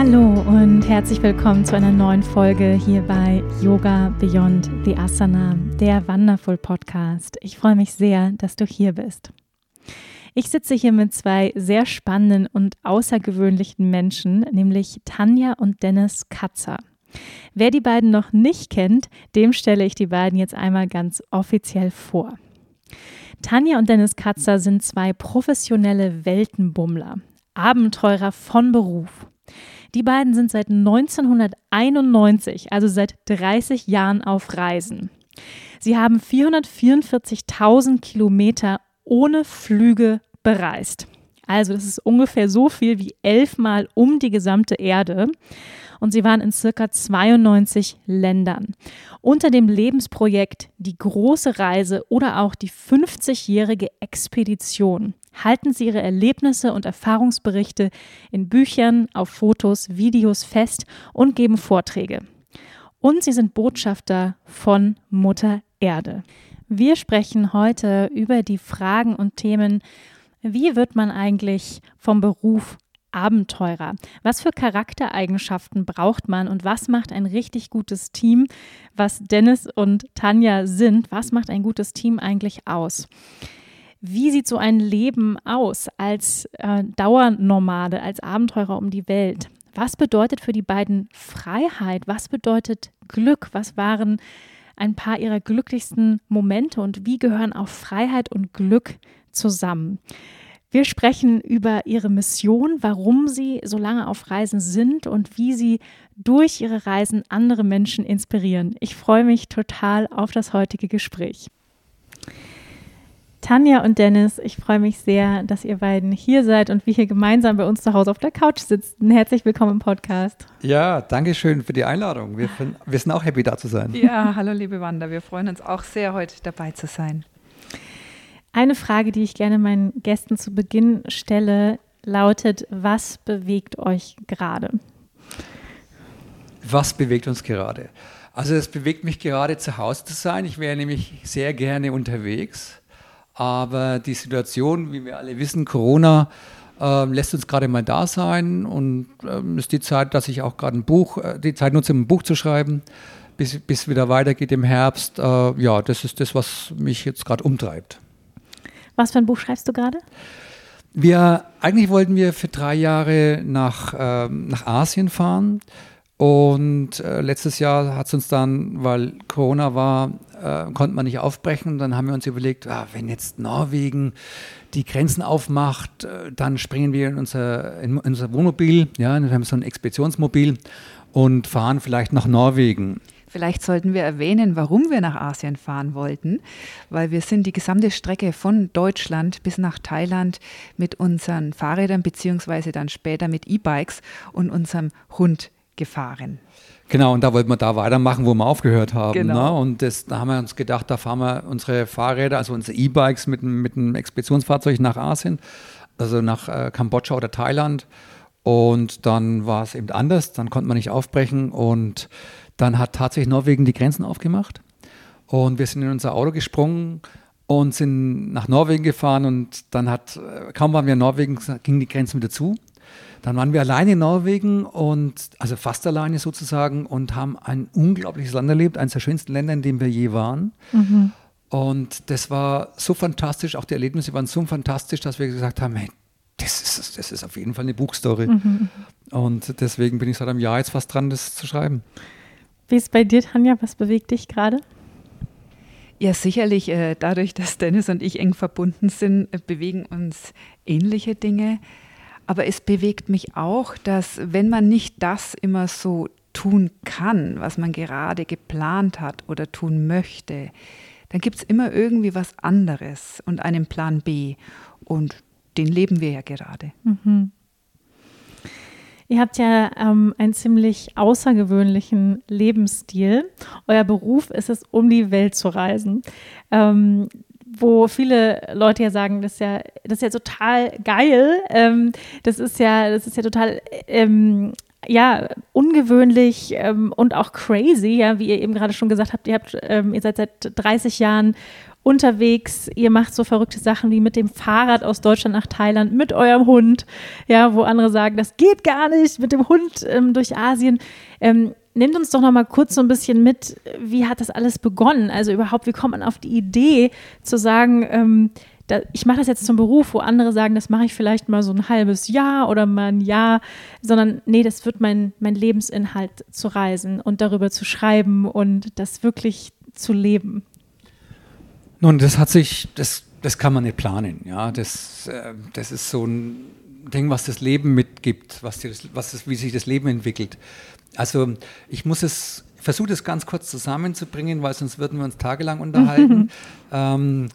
Hallo und herzlich willkommen zu einer neuen Folge hier bei Yoga Beyond the Asana, der Wonderful Podcast. Ich freue mich sehr, dass du hier bist. Ich sitze hier mit zwei sehr spannenden und außergewöhnlichen Menschen, nämlich Tanja und Dennis Katzer. Wer die beiden noch nicht kennt, dem stelle ich die beiden jetzt einmal ganz offiziell vor. Tanja und Dennis Katzer sind zwei professionelle Weltenbummler, Abenteurer von Beruf. Die beiden sind seit 1991, also seit 30 Jahren auf Reisen. Sie haben 444.000 Kilometer ohne Flüge bereist. Also das ist ungefähr so viel wie elfmal um die gesamte Erde. Und sie waren in circa 92 Ländern. Unter dem Lebensprojekt Die große Reise oder auch die 50-jährige Expedition halten Sie Ihre Erlebnisse und Erfahrungsberichte in Büchern, auf Fotos, Videos fest und geben Vorträge. Und Sie sind Botschafter von Mutter Erde. Wir sprechen heute über die Fragen und Themen, wie wird man eigentlich vom Beruf Abenteurer? Was für Charaktereigenschaften braucht man und was macht ein richtig gutes Team, was Dennis und Tanja sind? Was macht ein gutes Team eigentlich aus? Wie sieht so ein Leben aus als äh, Dauernomade, als Abenteurer um die Welt? Was bedeutet für die beiden Freiheit? Was bedeutet Glück? Was waren ein paar ihrer glücklichsten Momente und wie gehören auch Freiheit und Glück zusammen? Wir sprechen über ihre Mission, warum sie so lange auf Reisen sind und wie sie durch ihre Reisen andere Menschen inspirieren. Ich freue mich total auf das heutige Gespräch. Tanja und Dennis, ich freue mich sehr, dass ihr beiden hier seid und wir hier gemeinsam bei uns zu Hause auf der Couch sitzen. Herzlich willkommen im Podcast. Ja, danke schön für die Einladung. Wir, wir sind auch happy, da zu sein. Ja, hallo liebe Wanda, wir freuen uns auch sehr, heute dabei zu sein. Eine Frage, die ich gerne meinen Gästen zu Beginn stelle, lautet, was bewegt euch gerade? Was bewegt uns gerade? Also es bewegt mich gerade zu Hause zu sein. Ich wäre nämlich sehr gerne unterwegs. Aber die Situation, wie wir alle wissen, Corona, äh, lässt uns gerade mal da sein und ähm, ist die Zeit, dass ich auch gerade ein Buch, äh, die Zeit nutze, um ein Buch zu schreiben, bis, bis wieder weitergeht im Herbst. Äh, ja, das ist das, was mich jetzt gerade umtreibt. Was für ein Buch schreibst du gerade? Wir, eigentlich wollten wir für drei Jahre nach, ähm, nach Asien fahren. Und äh, letztes Jahr hat es uns dann, weil Corona war, äh, konnte man nicht aufbrechen. Dann haben wir uns überlegt, ah, wenn jetzt Norwegen die Grenzen aufmacht, äh, dann springen wir in unser, in unser Wohnmobil, ja, wir haben so ein Expeditionsmobil und fahren vielleicht nach Norwegen. Vielleicht sollten wir erwähnen, warum wir nach Asien fahren wollten, weil wir sind die gesamte Strecke von Deutschland bis nach Thailand mit unseren Fahrrädern beziehungsweise dann später mit E-Bikes und unserem Hund gefahren. Genau, und da wollten wir da weitermachen, wo wir aufgehört haben. Genau. Ne? Und das, da haben wir uns gedacht, da fahren wir unsere Fahrräder, also unsere E-Bikes mit, mit einem Expeditionsfahrzeug nach Asien, also nach äh, Kambodscha oder Thailand. Und dann war es eben anders, dann konnte man nicht aufbrechen und dann hat tatsächlich Norwegen die Grenzen aufgemacht. Und wir sind in unser Auto gesprungen und sind nach Norwegen gefahren und dann hat, äh, kaum waren wir in Norwegen, gingen die Grenzen wieder zu. Dann waren wir alleine in Norwegen und also fast alleine sozusagen und haben ein unglaubliches Land erlebt, eines der schönsten Länder, in dem wir je waren. Mhm. Und das war so fantastisch, auch die Erlebnisse waren so fantastisch, dass wir gesagt haben, hey, das ist, das ist auf jeden Fall eine Buchstory. Mhm. Und deswegen bin ich seit einem Jahr jetzt fast dran, das zu schreiben. Wie ist es bei dir, Tanja? Was bewegt dich gerade? Ja, sicherlich. Äh, dadurch, dass Dennis und ich eng verbunden sind, äh, bewegen uns ähnliche Dinge. Aber es bewegt mich auch, dass wenn man nicht das immer so tun kann, was man gerade geplant hat oder tun möchte, dann gibt es immer irgendwie was anderes und einen Plan B. Und den leben wir ja gerade. Mhm. Ihr habt ja ähm, einen ziemlich außergewöhnlichen Lebensstil. Euer Beruf ist es, um die Welt zu reisen. Ähm, wo viele Leute ja sagen, das ist ja, das ist ja total geil. Ähm, das ist ja, das ist ja total ähm, ja, ungewöhnlich ähm, und auch crazy, ja, wie ihr eben gerade schon gesagt habt, ihr habt, ähm, ihr seid seit 30 Jahren unterwegs, ihr macht so verrückte Sachen wie mit dem Fahrrad aus Deutschland nach Thailand, mit eurem Hund, ja, wo andere sagen, das geht gar nicht, mit dem Hund ähm, durch Asien. Ähm, nehmt uns doch noch mal kurz so ein bisschen mit, wie hat das alles begonnen? Also überhaupt, wie kommt man auf die Idee zu sagen, ähm, da, ich mache das jetzt zum Beruf, wo andere sagen, das mache ich vielleicht mal so ein halbes Jahr oder mal ein Jahr, sondern nee, das wird mein, mein Lebensinhalt zu reisen und darüber zu schreiben und das wirklich zu leben. Nun, das hat sich, das, das kann man nicht planen. Ja, das, äh, das ist so ein Ding, was das Leben mitgibt, was, das, was das, wie sich das Leben entwickelt. Also ich muss es, versuche das ganz kurz zusammenzubringen, weil sonst würden wir uns tagelang unterhalten. ähm,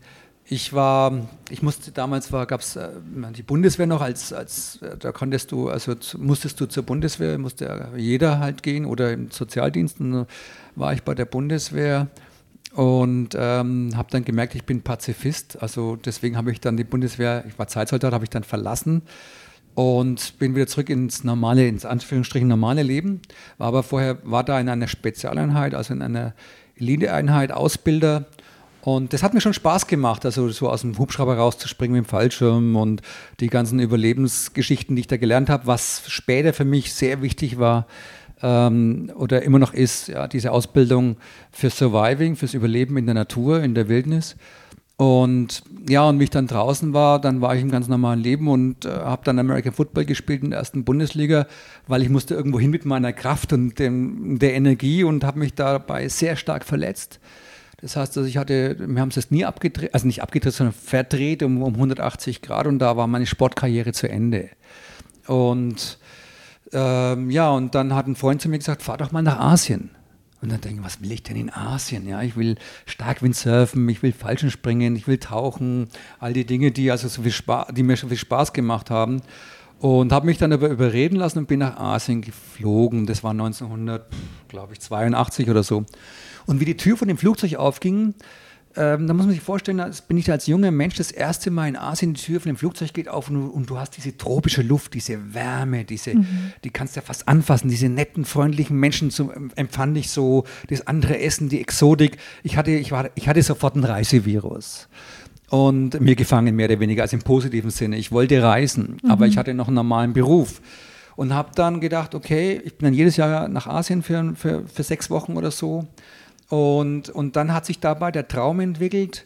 ich war, ich musste damals war, gab es äh, die Bundeswehr noch als, als äh, da konntest du, also musstest du zur Bundeswehr, musste jeder halt gehen oder im Sozialdiensten war ich bei der Bundeswehr und ähm, habe dann gemerkt, ich bin Pazifist. Also deswegen habe ich dann die Bundeswehr, ich war Zeitsoldat, habe ich dann verlassen und bin wieder zurück ins normale, ins Anführungsstrichen normale Leben. War aber vorher, war da in einer Spezialeinheit, also in einer Eliteeinheit, Ausbilder. Und das hat mir schon Spaß gemacht, also so aus dem Hubschrauber rauszuspringen mit dem Fallschirm und die ganzen Überlebensgeschichten, die ich da gelernt habe, was später für mich sehr wichtig war ähm, oder immer noch ist, ja, diese Ausbildung für Surviving, fürs Überleben in der Natur, in der Wildnis. Und ja, und wie ich dann draußen war, dann war ich im ganz normalen Leben und äh, habe dann American Football gespielt in der ersten Bundesliga, weil ich musste irgendwo hin mit meiner Kraft und dem, der Energie und habe mich dabei sehr stark verletzt. Das heißt, also ich hatte, wir haben es jetzt nie abgedreht, also nicht abgedreht, sondern verdreht um, um 180 Grad und da war meine Sportkarriere zu Ende. Und ähm, ja, und dann hat ein Freund zu mir gesagt, fahr doch mal nach Asien. Und dann denke ich, was will ich denn in Asien? Ja, ich will Starkwindsurfen, ich will Fallschirmspringen, ich will tauchen, all die Dinge, die also so viel Spaß, die mir schon viel Spaß gemacht haben. Und habe mich dann aber überreden lassen und bin nach Asien geflogen. Das war 1982 oder so. Und wie die Tür von dem Flugzeug aufging, ähm, da muss man sich vorstellen, da bin ich als junger Mensch das erste Mal in Asien, die Tür von dem Flugzeug geht auf und, und du hast diese tropische Luft, diese Wärme, diese, mhm. die kannst du ja fast anfassen, diese netten, freundlichen Menschen zum, empfand ich so, das andere Essen, die Exotik. Ich hatte, ich, war, ich hatte sofort ein Reisevirus und mir gefangen, mehr oder weniger, also im positiven Sinne. Ich wollte reisen, mhm. aber ich hatte noch einen normalen Beruf und habe dann gedacht, okay, ich bin dann jedes Jahr nach Asien für, für, für sechs Wochen oder so und, und dann hat sich dabei der Traum entwickelt,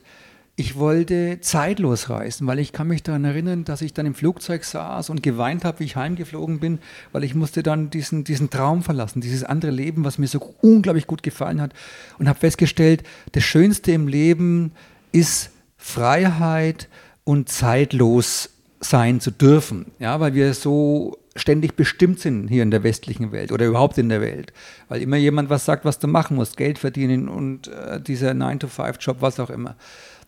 ich wollte zeitlos reisen, weil ich kann mich daran erinnern, dass ich dann im Flugzeug saß und geweint habe, wie ich heimgeflogen bin, weil ich musste dann diesen, diesen Traum verlassen, dieses andere Leben, was mir so unglaublich gut gefallen hat. Und habe festgestellt, das Schönste im Leben ist Freiheit und zeitlos sein zu dürfen, ja, weil wir so ständig bestimmt sind hier in der westlichen Welt oder überhaupt in der Welt. Weil immer jemand was sagt, was du machen musst, Geld verdienen und äh, dieser 9-to-5-Job, was auch immer.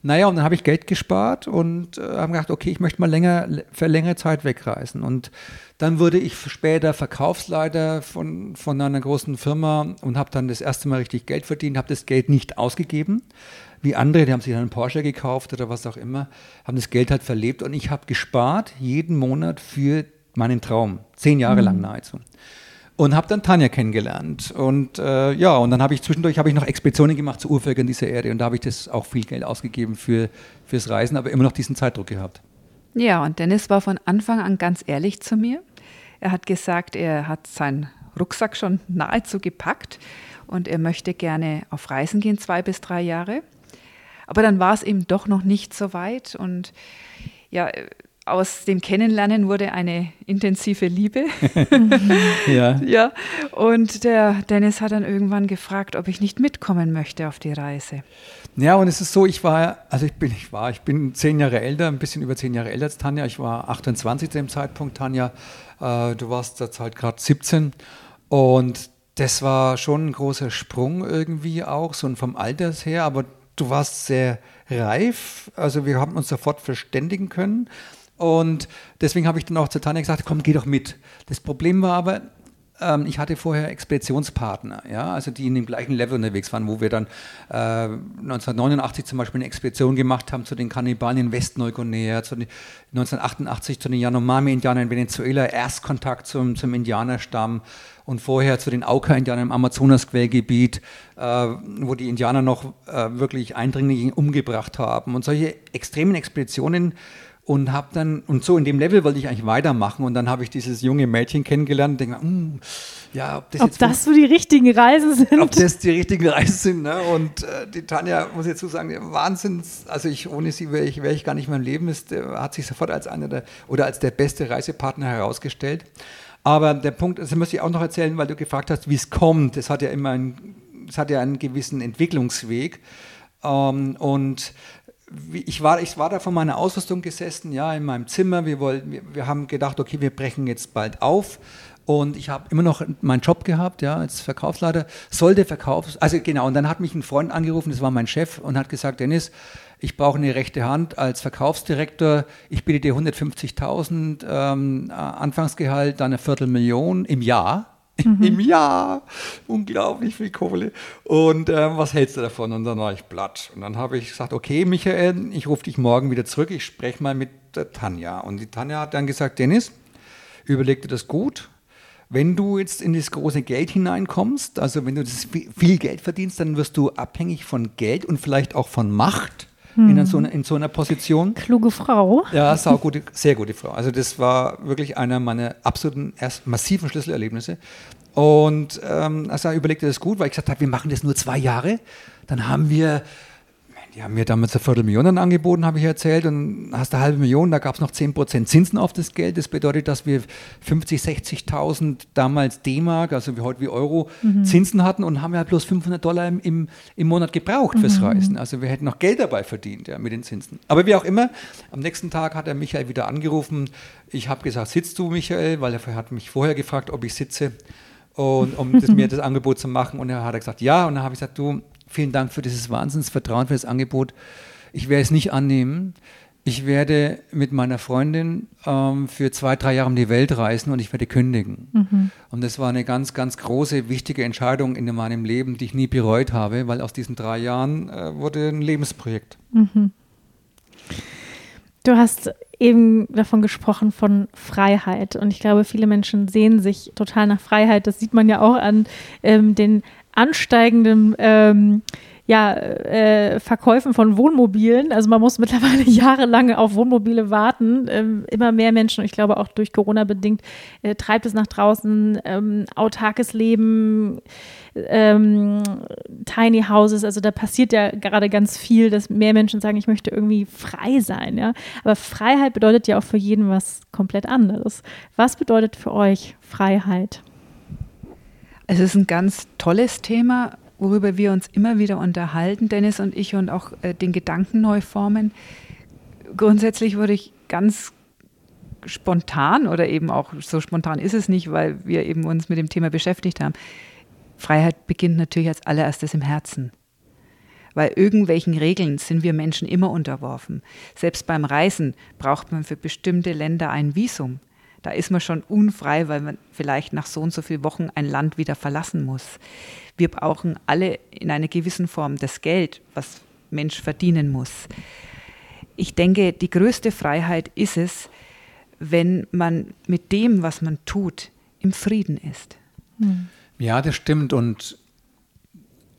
Naja, und dann habe ich Geld gespart und äh, habe gedacht, okay, ich möchte mal länger, für längere Zeit wegreisen. Und dann wurde ich später Verkaufsleiter von, von einer großen Firma und habe dann das erste Mal richtig Geld verdient, habe das Geld nicht ausgegeben, wie andere, die haben sich dann einen Porsche gekauft oder was auch immer, haben das Geld halt verlebt und ich habe gespart jeden Monat für meinen Traum, zehn Jahre mhm. lang nahezu. Und habe dann Tanja kennengelernt. Und äh, ja, und dann habe ich zwischendurch habe ich noch Expeditionen gemacht zu Urvölkern dieser Erde. Und da habe ich das auch viel Geld ausgegeben für, fürs Reisen, aber immer noch diesen Zeitdruck gehabt. Ja, und Dennis war von Anfang an ganz ehrlich zu mir. Er hat gesagt, er hat seinen Rucksack schon nahezu gepackt und er möchte gerne auf Reisen gehen, zwei bis drei Jahre. Aber dann war es eben doch noch nicht so weit. Und ja, aus dem Kennenlernen wurde eine intensive Liebe. ja. ja. Und der Dennis hat dann irgendwann gefragt, ob ich nicht mitkommen möchte auf die Reise. Ja, und es ist so, ich war, also ich bin, ich war, ich bin zehn Jahre älter, ein bisschen über zehn Jahre älter als Tanja. Ich war 28 zu dem Zeitpunkt, Tanja. Äh, du warst zur Zeit gerade 17. Und das war schon ein großer Sprung irgendwie auch, so vom Alters her, aber du warst sehr reif. Also wir haben uns sofort verständigen können Und deswegen habe ich dann auch zu Tanja gesagt, komm, geh doch mit. Das Problem war aber, ähm, ich hatte vorher Expeditionspartner, ja, also die in dem gleichen Level unterwegs waren, wo wir dann äh, 1989 zum Beispiel eine Expedition gemacht haben zu den Kannibalen in Westneuguinea, zu den, 1988 zu den Yanomami-Indianern in Venezuela, Erstkontakt zum, zum Indianerstamm und vorher zu den Auka-Indianern im Amazonasquellgebiet, äh, wo die Indianer noch äh, wirklich Eindringlinge umgebracht haben. Und solche extremen Expeditionen und habe dann und so in dem Level wollte ich eigentlich weitermachen und dann habe ich dieses junge Mädchen kennengelernt und denke, mm, ja, ob das, ob das so die richtigen Reisen sind. Ob das die richtigen Reisen sind. Ne? Und äh, die Tanja, muss ich dazu sagen, Wahnsinns, also ich, ohne sie wäre ich, wär ich gar nicht mehr im Leben, ist, hat sich sofort als einer der oder als der beste Reisepartner herausgestellt. Aber der Punkt, das muss ich auch noch erzählen, weil du gefragt hast, wie es kommt. Es hat ja immer einen, es hat ja einen gewissen Entwicklungsweg. Ähm, und ich war, ich war da von meiner Ausrüstung gesessen, ja, in meinem Zimmer. Wir, wollten, wir, wir haben gedacht, okay, wir brechen jetzt bald auf. Und ich habe immer noch meinen Job gehabt, ja, als Verkaufsleiter. Sollte Verkaufs-, also genau, und dann hat mich ein Freund angerufen, das war mein Chef, und hat gesagt, Dennis, ich brauche eine rechte Hand als Verkaufsdirektor. Ich biete dir 150.000 ähm, Anfangsgehalt, dann eine Viertelmillion im Jahr mhm. im Jahr. Unglaublich viel Kohle. Und äh, was hältst du davon? Und dann war ich platt. Und dann habe ich gesagt, okay, Michael, ich rufe dich morgen wieder zurück. Ich spreche mal mit der Tanja. Und die Tanja hat dann gesagt, Dennis, überleg dir das gut. Wenn du jetzt in das große Geld hineinkommst, also wenn du viel Geld verdienst, dann wirst du abhängig von Geld und vielleicht auch von Macht hm. in, so einer, in so einer Position. Kluge Frau. Ja, gute, sehr gute Frau. Also das war wirklich einer meiner absoluten erst massiven Schlüsselerlebnisse. Und ähm, also überlegte das gut, weil ich gesagt habe, wir machen das nur zwei Jahre. Dann haben wir die haben mir damals eine Viertelmillion angeboten, habe ich erzählt, und hast eine halbe Million, da gab es noch 10% Zinsen auf das Geld. Das bedeutet, dass wir 50, 60.000 damals D-Mark, also wie heute wie Euro, mhm. Zinsen hatten und haben ja bloß 500 Dollar im, im, im Monat gebraucht mhm. fürs Reisen. Also wir hätten noch Geld dabei verdient ja, mit den Zinsen. Aber wie auch immer, am nächsten Tag hat er Michael wieder angerufen. Ich habe gesagt, sitzt du, Michael? Weil er hat mich vorher gefragt, ob ich sitze. Und, um das, mir das Angebot zu machen. Und er hat gesagt, ja. Und dann habe ich gesagt, du, vielen Dank für dieses Wahnsinnsvertrauen, für das Angebot. Ich werde es nicht annehmen. Ich werde mit meiner Freundin ähm, für zwei, drei Jahre um die Welt reisen und ich werde kündigen. Mhm. Und das war eine ganz, ganz große, wichtige Entscheidung in meinem Leben, die ich nie bereut habe, weil aus diesen drei Jahren äh, wurde ein Lebensprojekt. Mhm. Du hast eben davon gesprochen, von Freiheit. Und ich glaube, viele Menschen sehen sich total nach Freiheit. Das sieht man ja auch an ähm, den ansteigenden ähm, ja, äh, Verkäufen von Wohnmobilen. Also man muss mittlerweile jahrelang auf Wohnmobile warten. Ähm, immer mehr Menschen, ich glaube auch durch Corona bedingt, äh, treibt es nach draußen, ähm, autarkes Leben, ähm, Tiny Houses. Also da passiert ja gerade ganz viel, dass mehr Menschen sagen, ich möchte irgendwie frei sein. Ja? Aber Freiheit bedeutet ja auch für jeden was komplett anderes. Was bedeutet für euch Freiheit? Es ist ein ganz tolles Thema, worüber wir uns immer wieder unterhalten, Dennis und ich, und auch äh, den Gedanken neu formen. Grundsätzlich würde ich ganz spontan oder eben auch so spontan ist es nicht, weil wir eben uns mit dem Thema beschäftigt haben. Freiheit beginnt natürlich als allererstes im Herzen. Weil irgendwelchen Regeln sind wir Menschen immer unterworfen. Selbst beim Reisen braucht man für bestimmte Länder ein Visum. Da ist man schon unfrei, weil man vielleicht nach so und so vielen Wochen ein Land wieder verlassen muss. Wir brauchen alle in einer gewissen Form das Geld, was Mensch verdienen muss. Ich denke, die größte Freiheit ist es, wenn man mit dem, was man tut, im Frieden ist. Hm. Ja, das stimmt. Und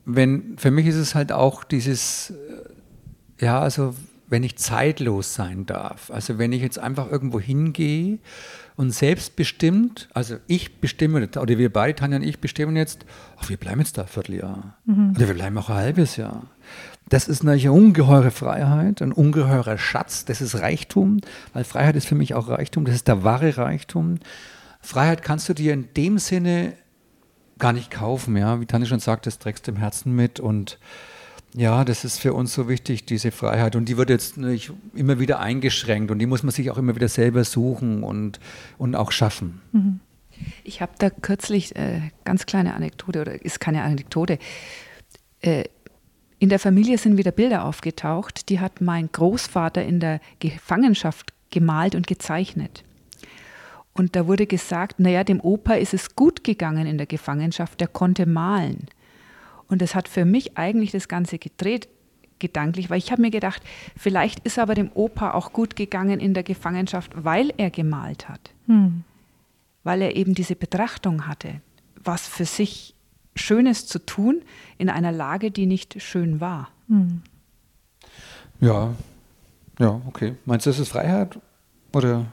wenn, für mich ist es halt auch dieses, äh, ja, also wenn ich zeitlos sein darf. Also wenn ich jetzt einfach irgendwo hingehe und selbstbestimmt, also ich bestimme, oder wir beide, Tanja und ich, bestimmen jetzt, ach, wir bleiben jetzt da ein Vierteljahr. Mhm. Oder wir bleiben auch ein halbes Jahr. Das ist natürlich eine ungeheure Freiheit, ein ungeheurer Schatz, das ist Reichtum, weil Freiheit ist für mich auch Reichtum, das ist der wahre Reichtum. Freiheit kannst du dir in dem Sinne gar nicht kaufen, ja, wie Tanja schon sagt, das trägst du im Herzen mit und ja, das ist für uns so wichtig, diese Freiheit. Und die wird jetzt nicht immer wieder eingeschränkt und die muss man sich auch immer wieder selber suchen und, und auch schaffen. Mhm. Ich habe da kürzlich äh, ganz kleine Anekdote, oder ist keine Anekdote. Äh, in der Familie sind wieder Bilder aufgetaucht, die hat mein Großvater in der Gefangenschaft gemalt und gezeichnet. Und da wurde gesagt, naja, dem Opa ist es gut gegangen in der Gefangenschaft, der konnte malen. Und das hat für mich eigentlich das Ganze gedreht, gedanklich, weil ich habe mir gedacht, vielleicht ist aber dem Opa auch gut gegangen in der Gefangenschaft, weil er gemalt hat. Hm. Weil er eben diese Betrachtung hatte, was für sich Schönes zu tun in einer Lage, die nicht schön war. Hm. Ja, ja, okay. Meinst du, das ist Freiheit? Oder?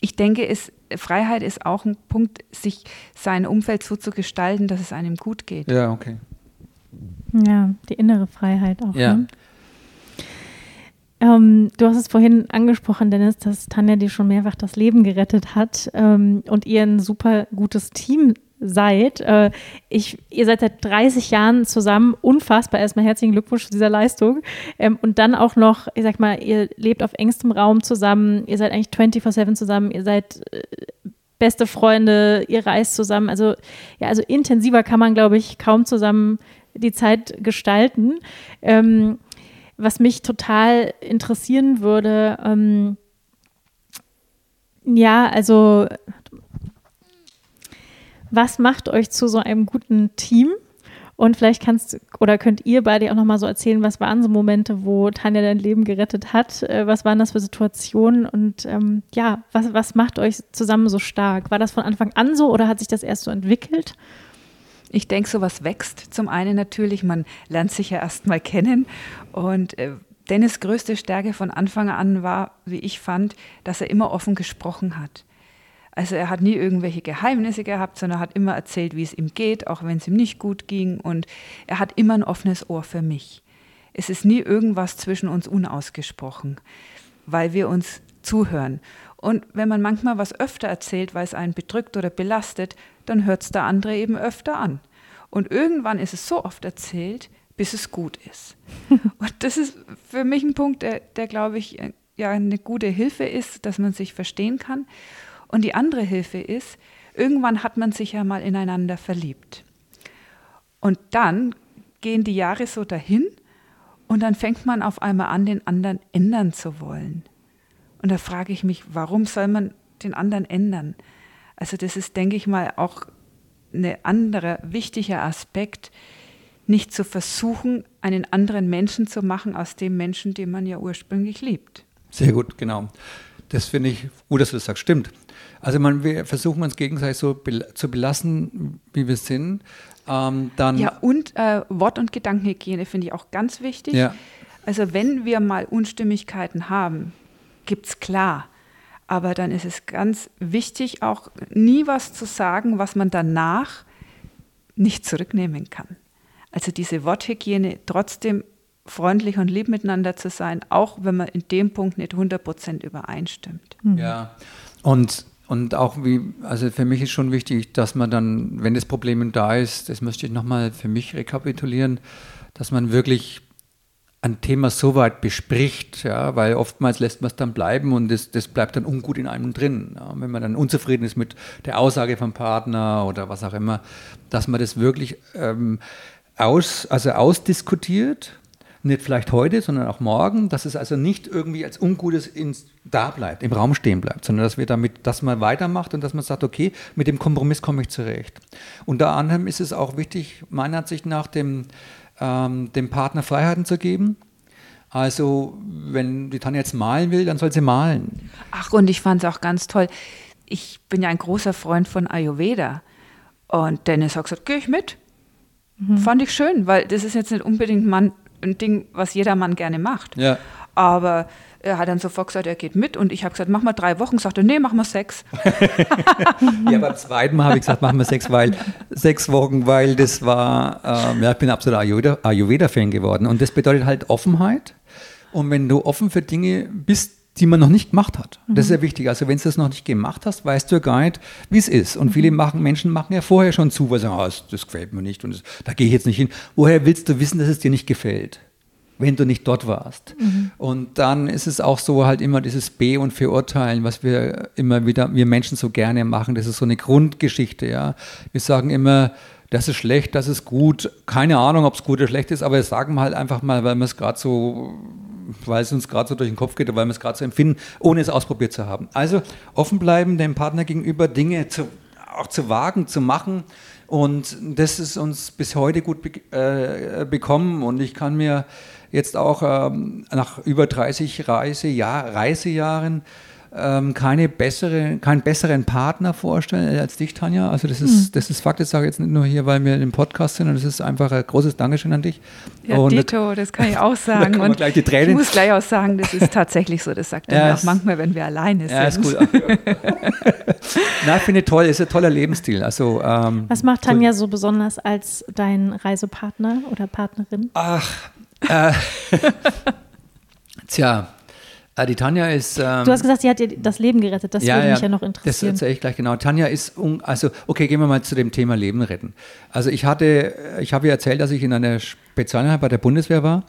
Ich denke, es, Freiheit ist auch ein Punkt, sich sein Umfeld so zu gestalten, dass es einem gut geht. Ja, okay. Ja, die innere Freiheit auch. Ja. Ne? Ähm, du hast es vorhin angesprochen, Dennis, dass Tanja dir schon mehrfach das Leben gerettet hat ähm, und ihr ein super gutes Team seid. Äh, ich, ihr seid seit 30 Jahren zusammen. Unfassbar. Erstmal herzlichen Glückwunsch zu dieser Leistung. Ähm, und dann auch noch, ich sag mal, ihr lebt auf engstem Raum zusammen. Ihr seid eigentlich 24-7 zusammen. Ihr seid äh, beste Freunde. Ihr reist zusammen. Also, ja, also intensiver kann man, glaube ich, kaum zusammen die Zeit gestalten. Ähm, was mich total interessieren würde, ähm, ja, also was macht euch zu so einem guten Team? Und vielleicht kannst oder könnt ihr beide auch nochmal so erzählen, was waren so Momente, wo Tanja dein Leben gerettet hat? Äh, was waren das für Situationen? Und ähm, ja, was, was macht euch zusammen so stark? War das von Anfang an so oder hat sich das erst so entwickelt? Ich denke, sowas wächst. Zum einen natürlich, man lernt sich ja erst mal kennen. Und äh, Dennis' größte Stärke von Anfang an war, wie ich fand, dass er immer offen gesprochen hat. Also er hat nie irgendwelche Geheimnisse gehabt, sondern hat immer erzählt, wie es ihm geht, auch wenn es ihm nicht gut ging. Und er hat immer ein offenes Ohr für mich. Es ist nie irgendwas zwischen uns unausgesprochen, weil wir uns zuhören. Und wenn man manchmal was öfter erzählt, weil es einen bedrückt oder belastet, dann hört es der andere eben öfter an. Und irgendwann ist es so oft erzählt, bis es gut ist. Und das ist für mich ein Punkt, der, der glaube ich, ja eine gute Hilfe ist, dass man sich verstehen kann. Und die andere Hilfe ist, irgendwann hat man sich ja mal ineinander verliebt. Und dann gehen die Jahre so dahin und dann fängt man auf einmal an, den anderen ändern zu wollen. Und da frage ich mich, warum soll man den anderen ändern? Also das ist, denke ich mal, auch ein anderer wichtiger Aspekt, nicht zu versuchen, einen anderen Menschen zu machen aus dem Menschen, den man ja ursprünglich liebt. Sehr gut, genau. Das finde ich gut, dass du das sagst. Stimmt. Also man, wir versuchen uns gegenseitig so be zu belassen, wie wir sind. Ähm, dann ja, und äh, Wort- und Gedankenhygiene finde ich auch ganz wichtig. Ja. Also wenn wir mal Unstimmigkeiten haben, gibt es klar. Aber dann ist es ganz wichtig, auch nie was zu sagen, was man danach nicht zurücknehmen kann. Also diese Worthygiene trotzdem freundlich und lieb miteinander zu sein, auch wenn man in dem Punkt nicht 100% übereinstimmt. Mhm. Ja, und, und auch wie, also für mich ist schon wichtig, dass man dann, wenn das Problem da ist, das möchte ich nochmal für mich rekapitulieren, dass man wirklich ein Thema so weit bespricht, ja, weil oftmals lässt man es dann bleiben und das, das bleibt dann ungut in einem drin. Ja, wenn man dann unzufrieden ist mit der Aussage vom Partner oder was auch immer, dass man das wirklich ähm, aus, also ausdiskutiert nicht vielleicht heute, sondern auch morgen, dass es also nicht irgendwie als Ungutes ins, da bleibt, im Raum stehen bleibt, sondern dass wir damit, dass man weitermacht und dass man sagt, okay, mit dem Kompromiss komme ich zurecht. Unter anderem ist es auch wichtig, meiner Ansicht nach, dem, ähm, dem Partner Freiheiten zu geben. Also, wenn die Tanja jetzt malen will, dann soll sie malen. Ach, und ich fand es auch ganz toll. Ich bin ja ein großer Freund von Ayurveda. Und Dennis hat gesagt, gehe ich mit. Mhm. Fand ich schön, weil das ist jetzt nicht unbedingt Mann ein Ding, was jeder Mann gerne macht. Ja. Aber er hat dann sofort gesagt, er geht mit und ich habe gesagt, mach mal drei Wochen. Sagte, nee, mach mal sechs. ja, beim zweiten Mal habe ich gesagt, mach mal sechs, weil sechs Wochen, weil das war, ähm, ja, ich bin absoluter Ayurveda-Fan geworden und das bedeutet halt Offenheit. Und wenn du offen für Dinge bist, die man noch nicht gemacht hat. Das ist ja mhm. wichtig. Also wenn du das noch nicht gemacht hast, weißt du ja gar nicht, wie es ist. Und viele mhm. machen, Menschen machen ja vorher schon zu, weil sie sagen, oh, das, das gefällt mir nicht und das, da gehe ich jetzt nicht hin. Woher willst du wissen, dass es dir nicht gefällt? wenn du nicht dort warst. Mhm. Und dann ist es auch so halt immer dieses B und Verurteilen, was wir immer wieder, wir Menschen so gerne machen. Das ist so eine Grundgeschichte, ja. Wir sagen immer, das ist schlecht, das ist gut. Keine Ahnung, ob es gut oder schlecht ist, aber das sagen wir halt einfach mal, weil wir es gerade so weil es uns gerade so durch den Kopf geht oder weil wir es gerade so empfinden, ohne es ausprobiert zu haben. Also offen bleiben, dem Partner gegenüber Dinge zu, auch zu wagen, zu machen. Und das ist uns bis heute gut be äh, bekommen. Und ich kann mir jetzt auch ähm, nach über 30 Reisejahr, Reisejahren ähm, keine bessere, keinen besseren Partner vorstellen als dich, Tanja. Also das ist, mhm. das ist Fakt, das sage ich jetzt nicht nur hier, weil wir im Podcast sind, und das ist einfach ein großes Dankeschön an dich. Ja, und Dito, das kann ich auch sagen. und gleich die Tränen. Ich muss gleich auch sagen, das ist tatsächlich so, das sagt er ja, auch manchmal, wenn wir alleine sind. Ja, ist gut. Na, ich finde toll, ist ein toller Lebensstil. Also, ähm, Was macht Tanja so besonders als dein Reisepartner oder Partnerin? Ach, äh, tja, Ah, die Tanja ist. Ähm, du hast gesagt, sie hat dir das Leben gerettet. Das ja, würde mich ja, ja noch interessieren. Das erzähle ich gleich genau. Tanja ist, also okay, gehen wir mal zu dem Thema Leben retten. Also ich hatte, ich habe ihr erzählt, dass ich in einer Spezialeinheit bei der Bundeswehr war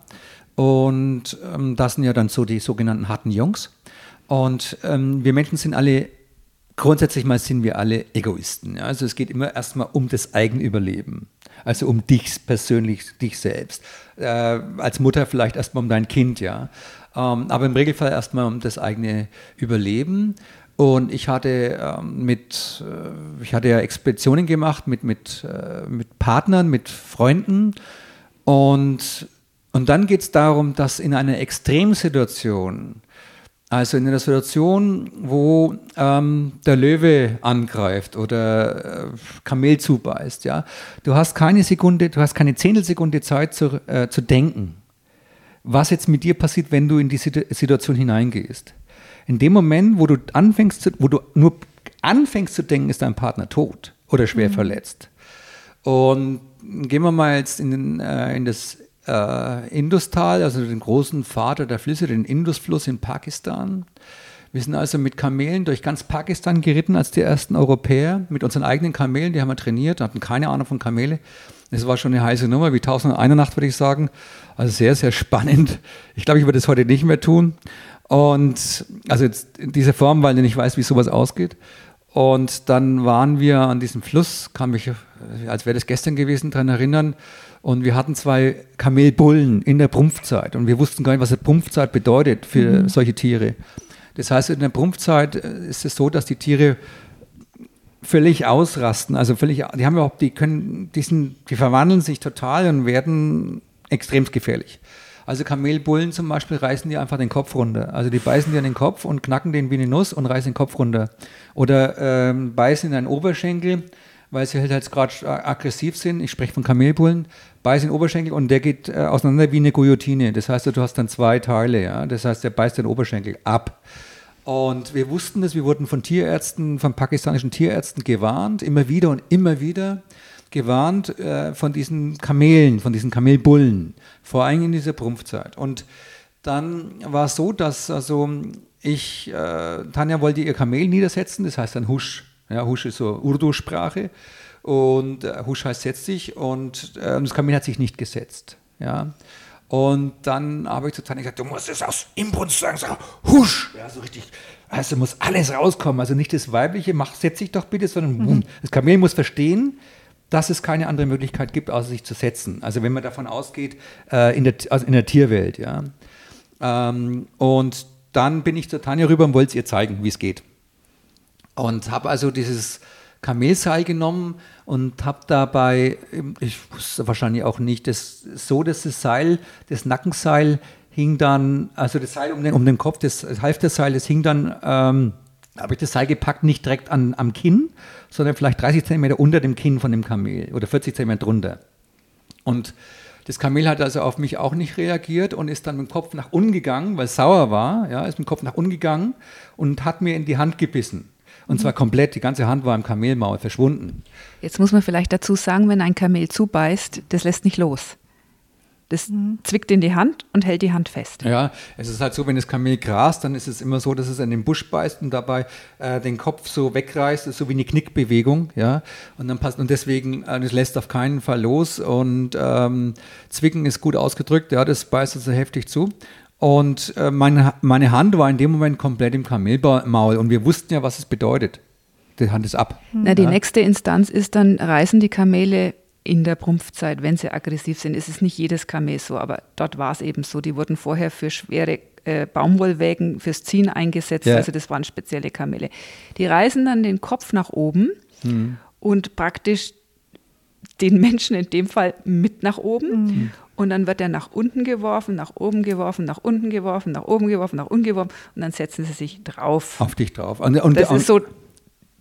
und ähm, das sind ja dann so die sogenannten harten Jungs. Und ähm, wir Menschen sind alle grundsätzlich mal sind wir alle Egoisten. Ja? Also es geht immer erstmal um das Eigenüberleben. Also um dich persönlich, dich selbst. Äh, als Mutter vielleicht erstmal um dein Kind, ja. Ähm, aber im Regelfall erstmal um das eigene Überleben. Und ich hatte ähm, mit, äh, ich hatte ja Expeditionen gemacht mit, mit, äh, mit Partnern, mit Freunden. Und, und dann geht es darum, dass in einer Extremsituation, also in einer Situation, wo ähm, der Löwe angreift oder äh, Kamel zubeißt, ja, du hast keine Sekunde, du hast keine Zehntelsekunde Zeit zu, äh, zu denken was jetzt mit dir passiert, wenn du in die Situation hineingehst. In dem Moment, wo du anfängst, zu, wo du nur anfängst zu denken, ist dein Partner tot oder schwer mhm. verletzt. Und gehen wir mal jetzt in, den, äh, in das äh, Industal, also den großen Vater der Flüsse, den Indusfluss in Pakistan. Wir sind also mit Kamelen durch ganz Pakistan geritten als die ersten Europäer, mit unseren eigenen Kamelen, die haben wir trainiert, hatten keine Ahnung von Kamele. Das war schon eine heiße Nummer, wie Tausend und eine Nacht, würde ich sagen. Also sehr, sehr spannend. Ich glaube, ich würde das heute nicht mehr tun. Und also jetzt in dieser Form, weil ich nicht weiß, wie sowas ausgeht. Und dann waren wir an diesem Fluss, kann mich, als wäre das gestern gewesen, daran erinnern. Und wir hatten zwei Kamelbullen in der Prumpfzeit. Und wir wussten gar nicht, was eine Prumpfzeit bedeutet für mhm. solche Tiere. Das heißt, in der Prumpfzeit ist es so, dass die Tiere völlig ausrasten. Also völlig, die haben überhaupt, die können, die, sind, die verwandeln sich total und werden extrem gefährlich. Also Kamelbullen zum Beispiel reißen die einfach den Kopf runter. Also die beißen dir in den Kopf und knacken den wie eine Nuss und reißen den Kopf runter. Oder ähm, beißen in einen Oberschenkel, weil sie halt, halt gerade aggressiv sind. Ich spreche von Kamelbullen. Beißen in den Oberschenkel und der geht äh, auseinander wie eine Guillotine. Das heißt, du hast dann zwei Teile. Ja? Das heißt, der beißt den Oberschenkel ab. Und wir wussten das, wir wurden von Tierärzten, von pakistanischen Tierärzten gewarnt, immer wieder und immer wieder gewarnt äh, von diesen Kamelen, von diesen Kamelbullen, vor allem in dieser Prumpfzeit. Und dann war es so, dass also ich, äh, Tanja wollte ihr Kamel niedersetzen, das heißt dann Husch. Ja, Husch ist so Urdu-Sprache und äh, Husch heißt setz dich und äh, das Kamel hat sich nicht gesetzt. Ja. Und dann habe ich zu Tanja gesagt, du musst es aus Imbrunst sagen, so husch, ja, so richtig. Also muss alles rauskommen. Also nicht das Weibliche, mach, setz dich doch bitte, sondern mhm. das Kamel muss verstehen, dass es keine andere Möglichkeit gibt, außer sich zu setzen. Also wenn man davon ausgeht, äh, in, der, also in der Tierwelt, ja. Ähm, und dann bin ich zu Tanja rüber und wollte es ihr zeigen, wie es geht. Und habe also dieses Kamelseil genommen und habe dabei, ich wusste wahrscheinlich auch nicht, das, so dass das Seil, das Nackenseil hing dann, also das Seil um den, um den Kopf, das Halfterseil, das hing dann, ähm, habe ich das Seil gepackt, nicht direkt an, am Kinn, sondern vielleicht 30 cm unter dem Kinn von dem Kamel oder 40 cm drunter. Und das Kamel hat also auf mich auch nicht reagiert und ist dann mit dem Kopf nach unten gegangen, weil es sauer war, ja, ist mit dem Kopf nach unten gegangen und hat mir in die Hand gebissen. Und zwar komplett, die ganze Hand war im Kamelmaul verschwunden. Jetzt muss man vielleicht dazu sagen, wenn ein Kamel zubeißt, das lässt nicht los. Das mhm. zwickt in die Hand und hält die Hand fest. Ja, es ist halt so, wenn das Kamel grast, dann ist es immer so, dass es an den Busch beißt und dabei äh, den Kopf so wegreißt, so wie eine Knickbewegung, ja. Und dann passt und deswegen, äh, das lässt auf keinen Fall los und ähm, zwicken ist gut ausgedrückt, ja, das beißt also heftig zu. Und äh, meine, meine Hand war in dem Moment komplett im Kamelmaul und wir wussten ja, was es bedeutet. Die Hand ist ab. Na, die ja. nächste Instanz ist dann, reißen die Kamele in der Prumpfzeit, wenn sie aggressiv sind. Es ist nicht jedes Kamel so, aber dort war es eben so. Die wurden vorher für schwere äh, Baumwollwägen fürs Ziehen eingesetzt. Ja. Also das waren spezielle Kamele. Die reißen dann den Kopf nach oben mhm. und praktisch den Menschen in dem Fall mit nach oben. Mhm. Und dann wird er nach unten geworfen, nach oben geworfen, nach unten geworfen, nach oben geworfen, nach unten geworfen und dann setzen sie sich drauf. Auf dich drauf. Und, und, das ist so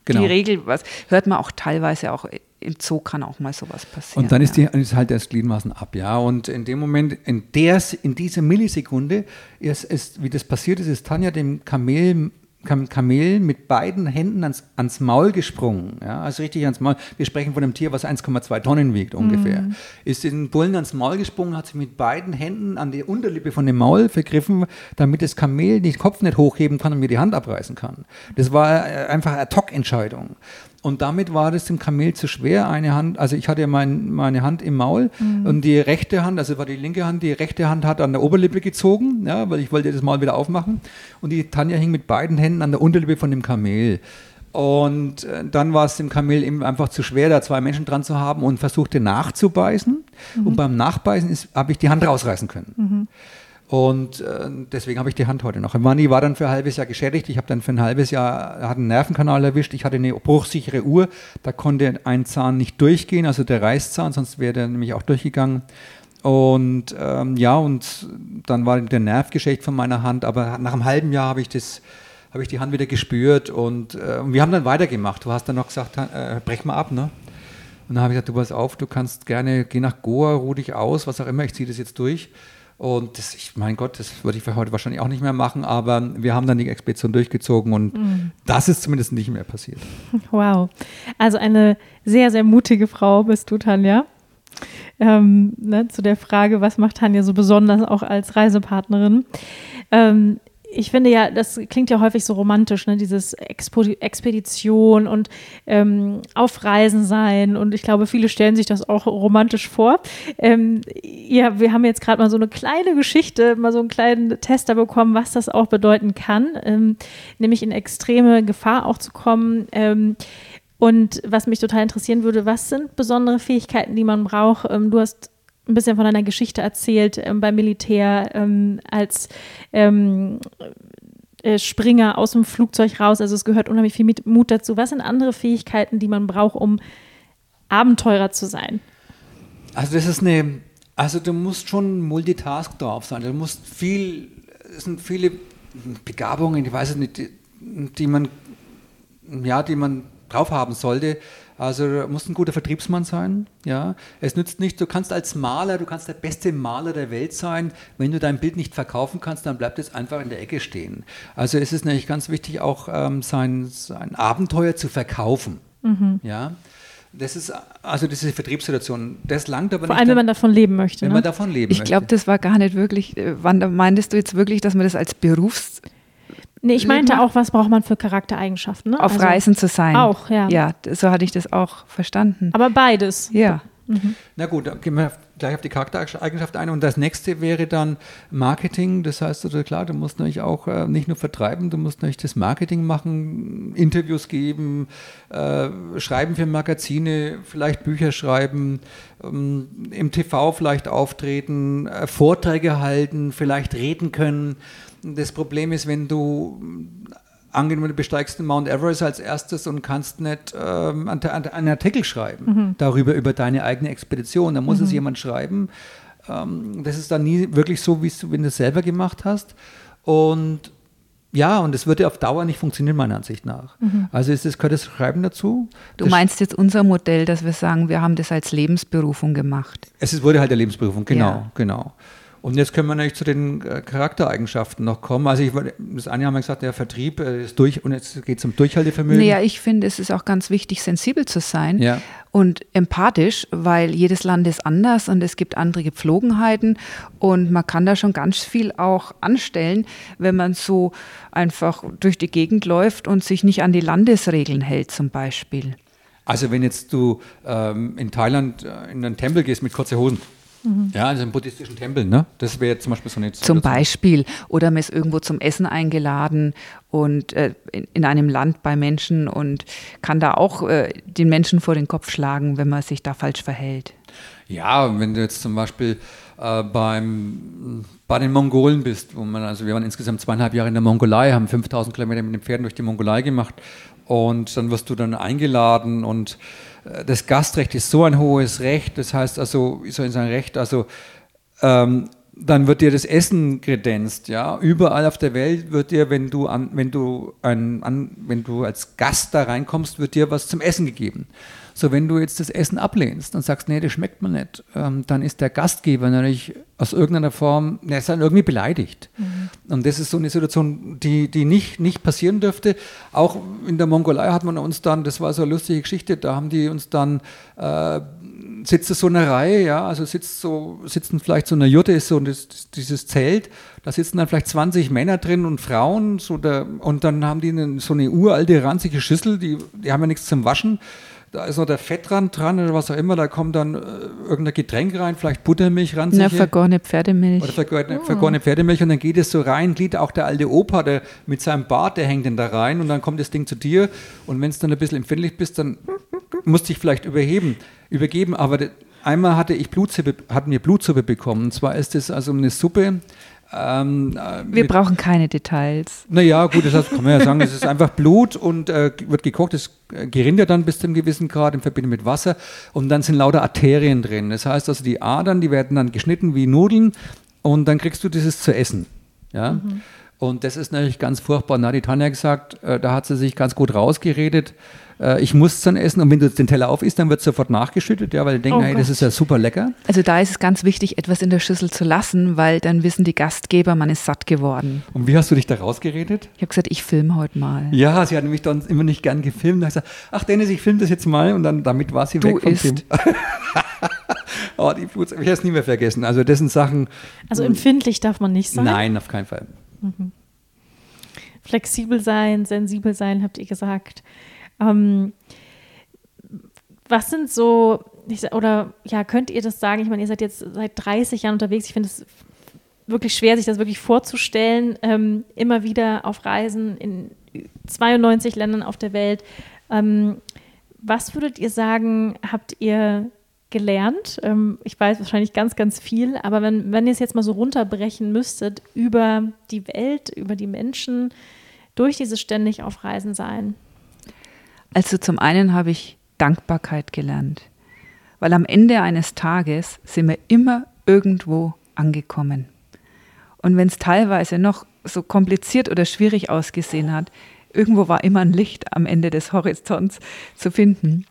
genau. die Regel, was hört man auch teilweise auch im Zoo kann auch mal sowas passieren. Und dann ist, die, ist halt das Gliedmaßen ab, ja. Und in dem Moment, in, der, in dieser Millisekunde, ist, ist, wie das passiert ist, ist Tanja dem Kamel Kamel mit beiden Händen ans, ans Maul gesprungen. Ja, also richtig ans Maul. Wir sprechen von einem Tier, was 1,2 Tonnen wiegt ungefähr. Mm. Ist den Bullen ans Maul gesprungen, hat sich mit beiden Händen an die Unterlippe von dem Maul vergriffen, damit das Kamel den Kopf nicht hochheben kann und mir die Hand abreißen kann. Das war äh, einfach eine Ad-Hoc-Entscheidung. Und damit war das dem Kamel zu schwer. Eine Hand, also ich hatte mein, meine Hand im Maul mhm. und die rechte Hand, also war die linke Hand, die rechte Hand hat an der Oberlippe gezogen, ja, weil ich wollte das Maul wieder aufmachen. Und die Tanja hing mit beiden Händen an der Unterlippe von dem Kamel. Und äh, dann war es dem Kamel eben einfach zu schwer, da zwei Menschen dran zu haben und versuchte nachzubeißen. Mhm. Und beim Nachbeißen habe ich die Hand rausreißen können. Mhm. Und äh, deswegen habe ich die Hand heute noch. Manni war dann für ein halbes Jahr geschädigt. Ich habe dann für ein halbes Jahr, hat einen Nervenkanal erwischt. Ich hatte eine bruchsichere Uhr. Da konnte ein Zahn nicht durchgehen, also der Reißzahn, sonst wäre der nämlich auch durchgegangen. Und ähm, ja, und dann war der Nerv geschädigt von meiner Hand. Aber nach einem halben Jahr habe ich das habe ich die Hand wieder gespürt und, äh, wir haben dann weitergemacht. Du hast dann noch gesagt, äh, brech mal ab, ne? Und dann habe ich gesagt, du pass auf, du kannst gerne, geh nach Goa, ruh dich aus, was auch immer, ich ziehe das jetzt durch. Und das, ich, mein Gott, das würde ich für heute wahrscheinlich auch nicht mehr machen, aber wir haben dann die Expedition durchgezogen und mhm. das ist zumindest nicht mehr passiert. Wow. Also eine sehr, sehr mutige Frau bist du, Tanja. Ähm, ne, zu der Frage, was macht Tanja so besonders auch als Reisepartnerin? Ähm, ich finde ja, das klingt ja häufig so romantisch, ne? dieses Expo Expedition und ähm, auf Reisen sein. Und ich glaube, viele stellen sich das auch romantisch vor. Ähm, ja, wir haben jetzt gerade mal so eine kleine Geschichte, mal so einen kleinen Tester bekommen, was das auch bedeuten kann, ähm, nämlich in extreme Gefahr auch zu kommen. Ähm, und was mich total interessieren würde, was sind besondere Fähigkeiten, die man braucht? Ähm, du hast ein bisschen von deiner Geschichte erzählt ähm, beim Militär ähm, als ähm, äh, Springer aus dem Flugzeug raus. Also es gehört unheimlich viel Mut dazu. Was sind andere Fähigkeiten, die man braucht, um Abenteurer zu sein? Also das ist eine, also du musst schon Multitask drauf sein. Du musst viel, es sind viele Begabungen, ich weiß es nicht, die, die man, ja, die man drauf haben sollte. Also du musst ein guter Vertriebsmann sein. Ja. Es nützt nicht, du kannst als Maler, du kannst der beste Maler der Welt sein. Wenn du dein Bild nicht verkaufen kannst, dann bleibt es einfach in der Ecke stehen. Also es ist nämlich ganz wichtig, auch ähm, sein, sein Abenteuer zu verkaufen. Mhm. Ja. Das ist also diese Vertriebssituation. Das langt aber Vor allem, wenn man davon leben möchte. Wenn ne? man davon leben ich glaube, das war gar nicht wirklich. Äh, Wanda, meintest du jetzt wirklich, dass man das als Berufs Nee, ich meinte auch, was braucht man für Charaktereigenschaften? Ne? Auf also, Reisen zu sein. Auch, ja. Ja, so hatte ich das auch verstanden. Aber beides. Ja. Mhm. Na gut, dann gehen wir gleich auf die Charaktereigenschaft ein. Und das nächste wäre dann Marketing. Das heißt, also klar, du musst natürlich auch äh, nicht nur vertreiben, du musst natürlich das Marketing machen, Interviews geben, äh, schreiben für Magazine, vielleicht Bücher schreiben, ähm, im TV vielleicht auftreten, äh, Vorträge halten, vielleicht reden können. Das Problem ist, wenn du angenommen, du besteigst den Mount Everest als erstes und kannst nicht ähm, einen Artikel schreiben mhm. darüber, über deine eigene Expedition. Da muss mhm. es jemand schreiben. Ähm, das ist dann nie wirklich so, wie du, wenn du es selber gemacht hast. Und ja, und es würde auf Dauer nicht funktionieren, meiner Ansicht nach. Mhm. Also ist das, gehört das Schreiben dazu. Du meinst jetzt unser Modell, dass wir sagen, wir haben das als Lebensberufung gemacht. Es wurde halt der Lebensberufung, genau, ja. genau. Und jetzt können wir natürlich zu den äh, Charaktereigenschaften noch kommen. Also ich, das eine haben wir gesagt, der Vertrieb äh, ist durch und jetzt geht es um Durchhaltevermögen. Naja, ich finde, es ist auch ganz wichtig, sensibel zu sein ja. und empathisch, weil jedes Land ist anders und es gibt andere Gepflogenheiten und man kann da schon ganz viel auch anstellen, wenn man so einfach durch die Gegend läuft und sich nicht an die Landesregeln hält zum Beispiel. Also wenn jetzt du ähm, in Thailand äh, in einen Tempel gehst mit kurzen Hosen, Mhm. Ja, also im buddhistischen Tempel, ne? Das wäre zum Beispiel so eine Zum Beispiel. Oder man ist irgendwo zum Essen eingeladen und äh, in, in, einem Land bei Menschen und kann da auch äh, den Menschen vor den Kopf schlagen, wenn man sich da falsch verhält. Ja, wenn du jetzt zum Beispiel äh, beim, bei den Mongolen bist, wo man, also wir waren insgesamt zweieinhalb Jahre in der Mongolei, haben 5000 Kilometer mit den Pferden durch die Mongolei gemacht und dann wirst du dann eingeladen und das Gastrecht ist so ein hohes Recht, das heißt also, so ist ein Recht, also ähm, dann wird dir das Essen kredenzt, ja. Überall auf der Welt wird dir, wenn du an, wenn du ein, an, wenn du als Gast da reinkommst, wird dir was zum Essen gegeben. So, wenn du jetzt das Essen ablehnst und sagst, nee, das schmeckt mir nicht, ähm, dann ist der Gastgeber natürlich aus irgendeiner Form, der ist dann irgendwie beleidigt. Mhm. Und das ist so eine Situation, die, die nicht, nicht passieren dürfte. Auch in der Mongolei hat man uns dann, das war so eine lustige Geschichte, da haben die uns dann äh, sitzt so eine Reihe, ja, also sitzt so, sitzen vielleicht so eine Jurte, ist so das, dieses Zelt, da sitzen dann vielleicht 20 Männer drin und Frauen, so der, und dann haben die eine, so eine uralte, ranzige Schüssel, die, die haben ja nichts zum Waschen da ist noch der Fettrand dran oder was auch immer, da kommt dann äh, irgendein Getränk rein, vielleicht Buttermilch ran. Ja, vergorene Pferdemilch. Oder vergorene, oh. vergorene, Pferdemilch und dann geht es so rein, Glied auch der alte Opa, der mit seinem Bart, der hängt dann da rein und dann kommt das Ding zu dir und wenn es dann ein bisschen empfindlich bist, dann musst du dich vielleicht überheben, übergeben, aber einmal hatte ich Blutsuppe, hatten wir Blutsuppe bekommen und zwar ist es also eine Suppe, ähm, äh, Wir brauchen keine Details. Naja, gut, das kann man ja sagen, es ist einfach Blut und äh, wird gekocht, es gerinnt dann bis zu einem gewissen Grad in Verbindung mit Wasser und dann sind lauter Arterien drin. Das heißt also, die Adern, die werden dann geschnitten wie Nudeln und dann kriegst du dieses zu essen. Ja? Mhm. Und das ist natürlich ganz furchtbar. Na, die Tanja gesagt, äh, da hat sie sich ganz gut rausgeredet äh, ich muss es dann essen und wenn du den Teller auf isst, dann wird es sofort nachgeschüttet, ja, weil die denken, oh hey, das ist ja super lecker. Also da ist es ganz wichtig, etwas in der Schüssel zu lassen, weil dann wissen die Gastgeber, man ist satt geworden. Und wie hast du dich da rausgeredet? Ich habe gesagt, ich filme heute mal. Ja, sie hat nämlich dann immer nicht gern gefilmt. Da ich gesagt, ach Dennis, ich filme das jetzt mal und dann damit war sie du weg vom isst. Film. oh, die Bluts, ich habe es nie mehr vergessen. Also das sind Sachen. Also empfindlich darf man nicht sein? Nein, auf keinen Fall. Mhm. Flexibel sein, sensibel sein, habt ihr gesagt. Ähm, was sind so, oder ja, könnt ihr das sagen? Ich meine, ihr seid jetzt seit 30 Jahren unterwegs. Ich finde es wirklich schwer, sich das wirklich vorzustellen. Ähm, immer wieder auf Reisen in 92 Ländern auf der Welt. Ähm, was würdet ihr sagen, habt ihr gelernt? Ähm, ich weiß wahrscheinlich ganz, ganz viel, aber wenn, wenn ihr es jetzt mal so runterbrechen müsstet über die Welt, über die Menschen, durch dieses ständig auf Reisen sein. Also zum einen habe ich Dankbarkeit gelernt. Weil am Ende eines Tages sind wir immer irgendwo angekommen. Und wenn es teilweise noch so kompliziert oder schwierig ausgesehen hat, irgendwo war immer ein Licht am Ende des Horizonts zu finden.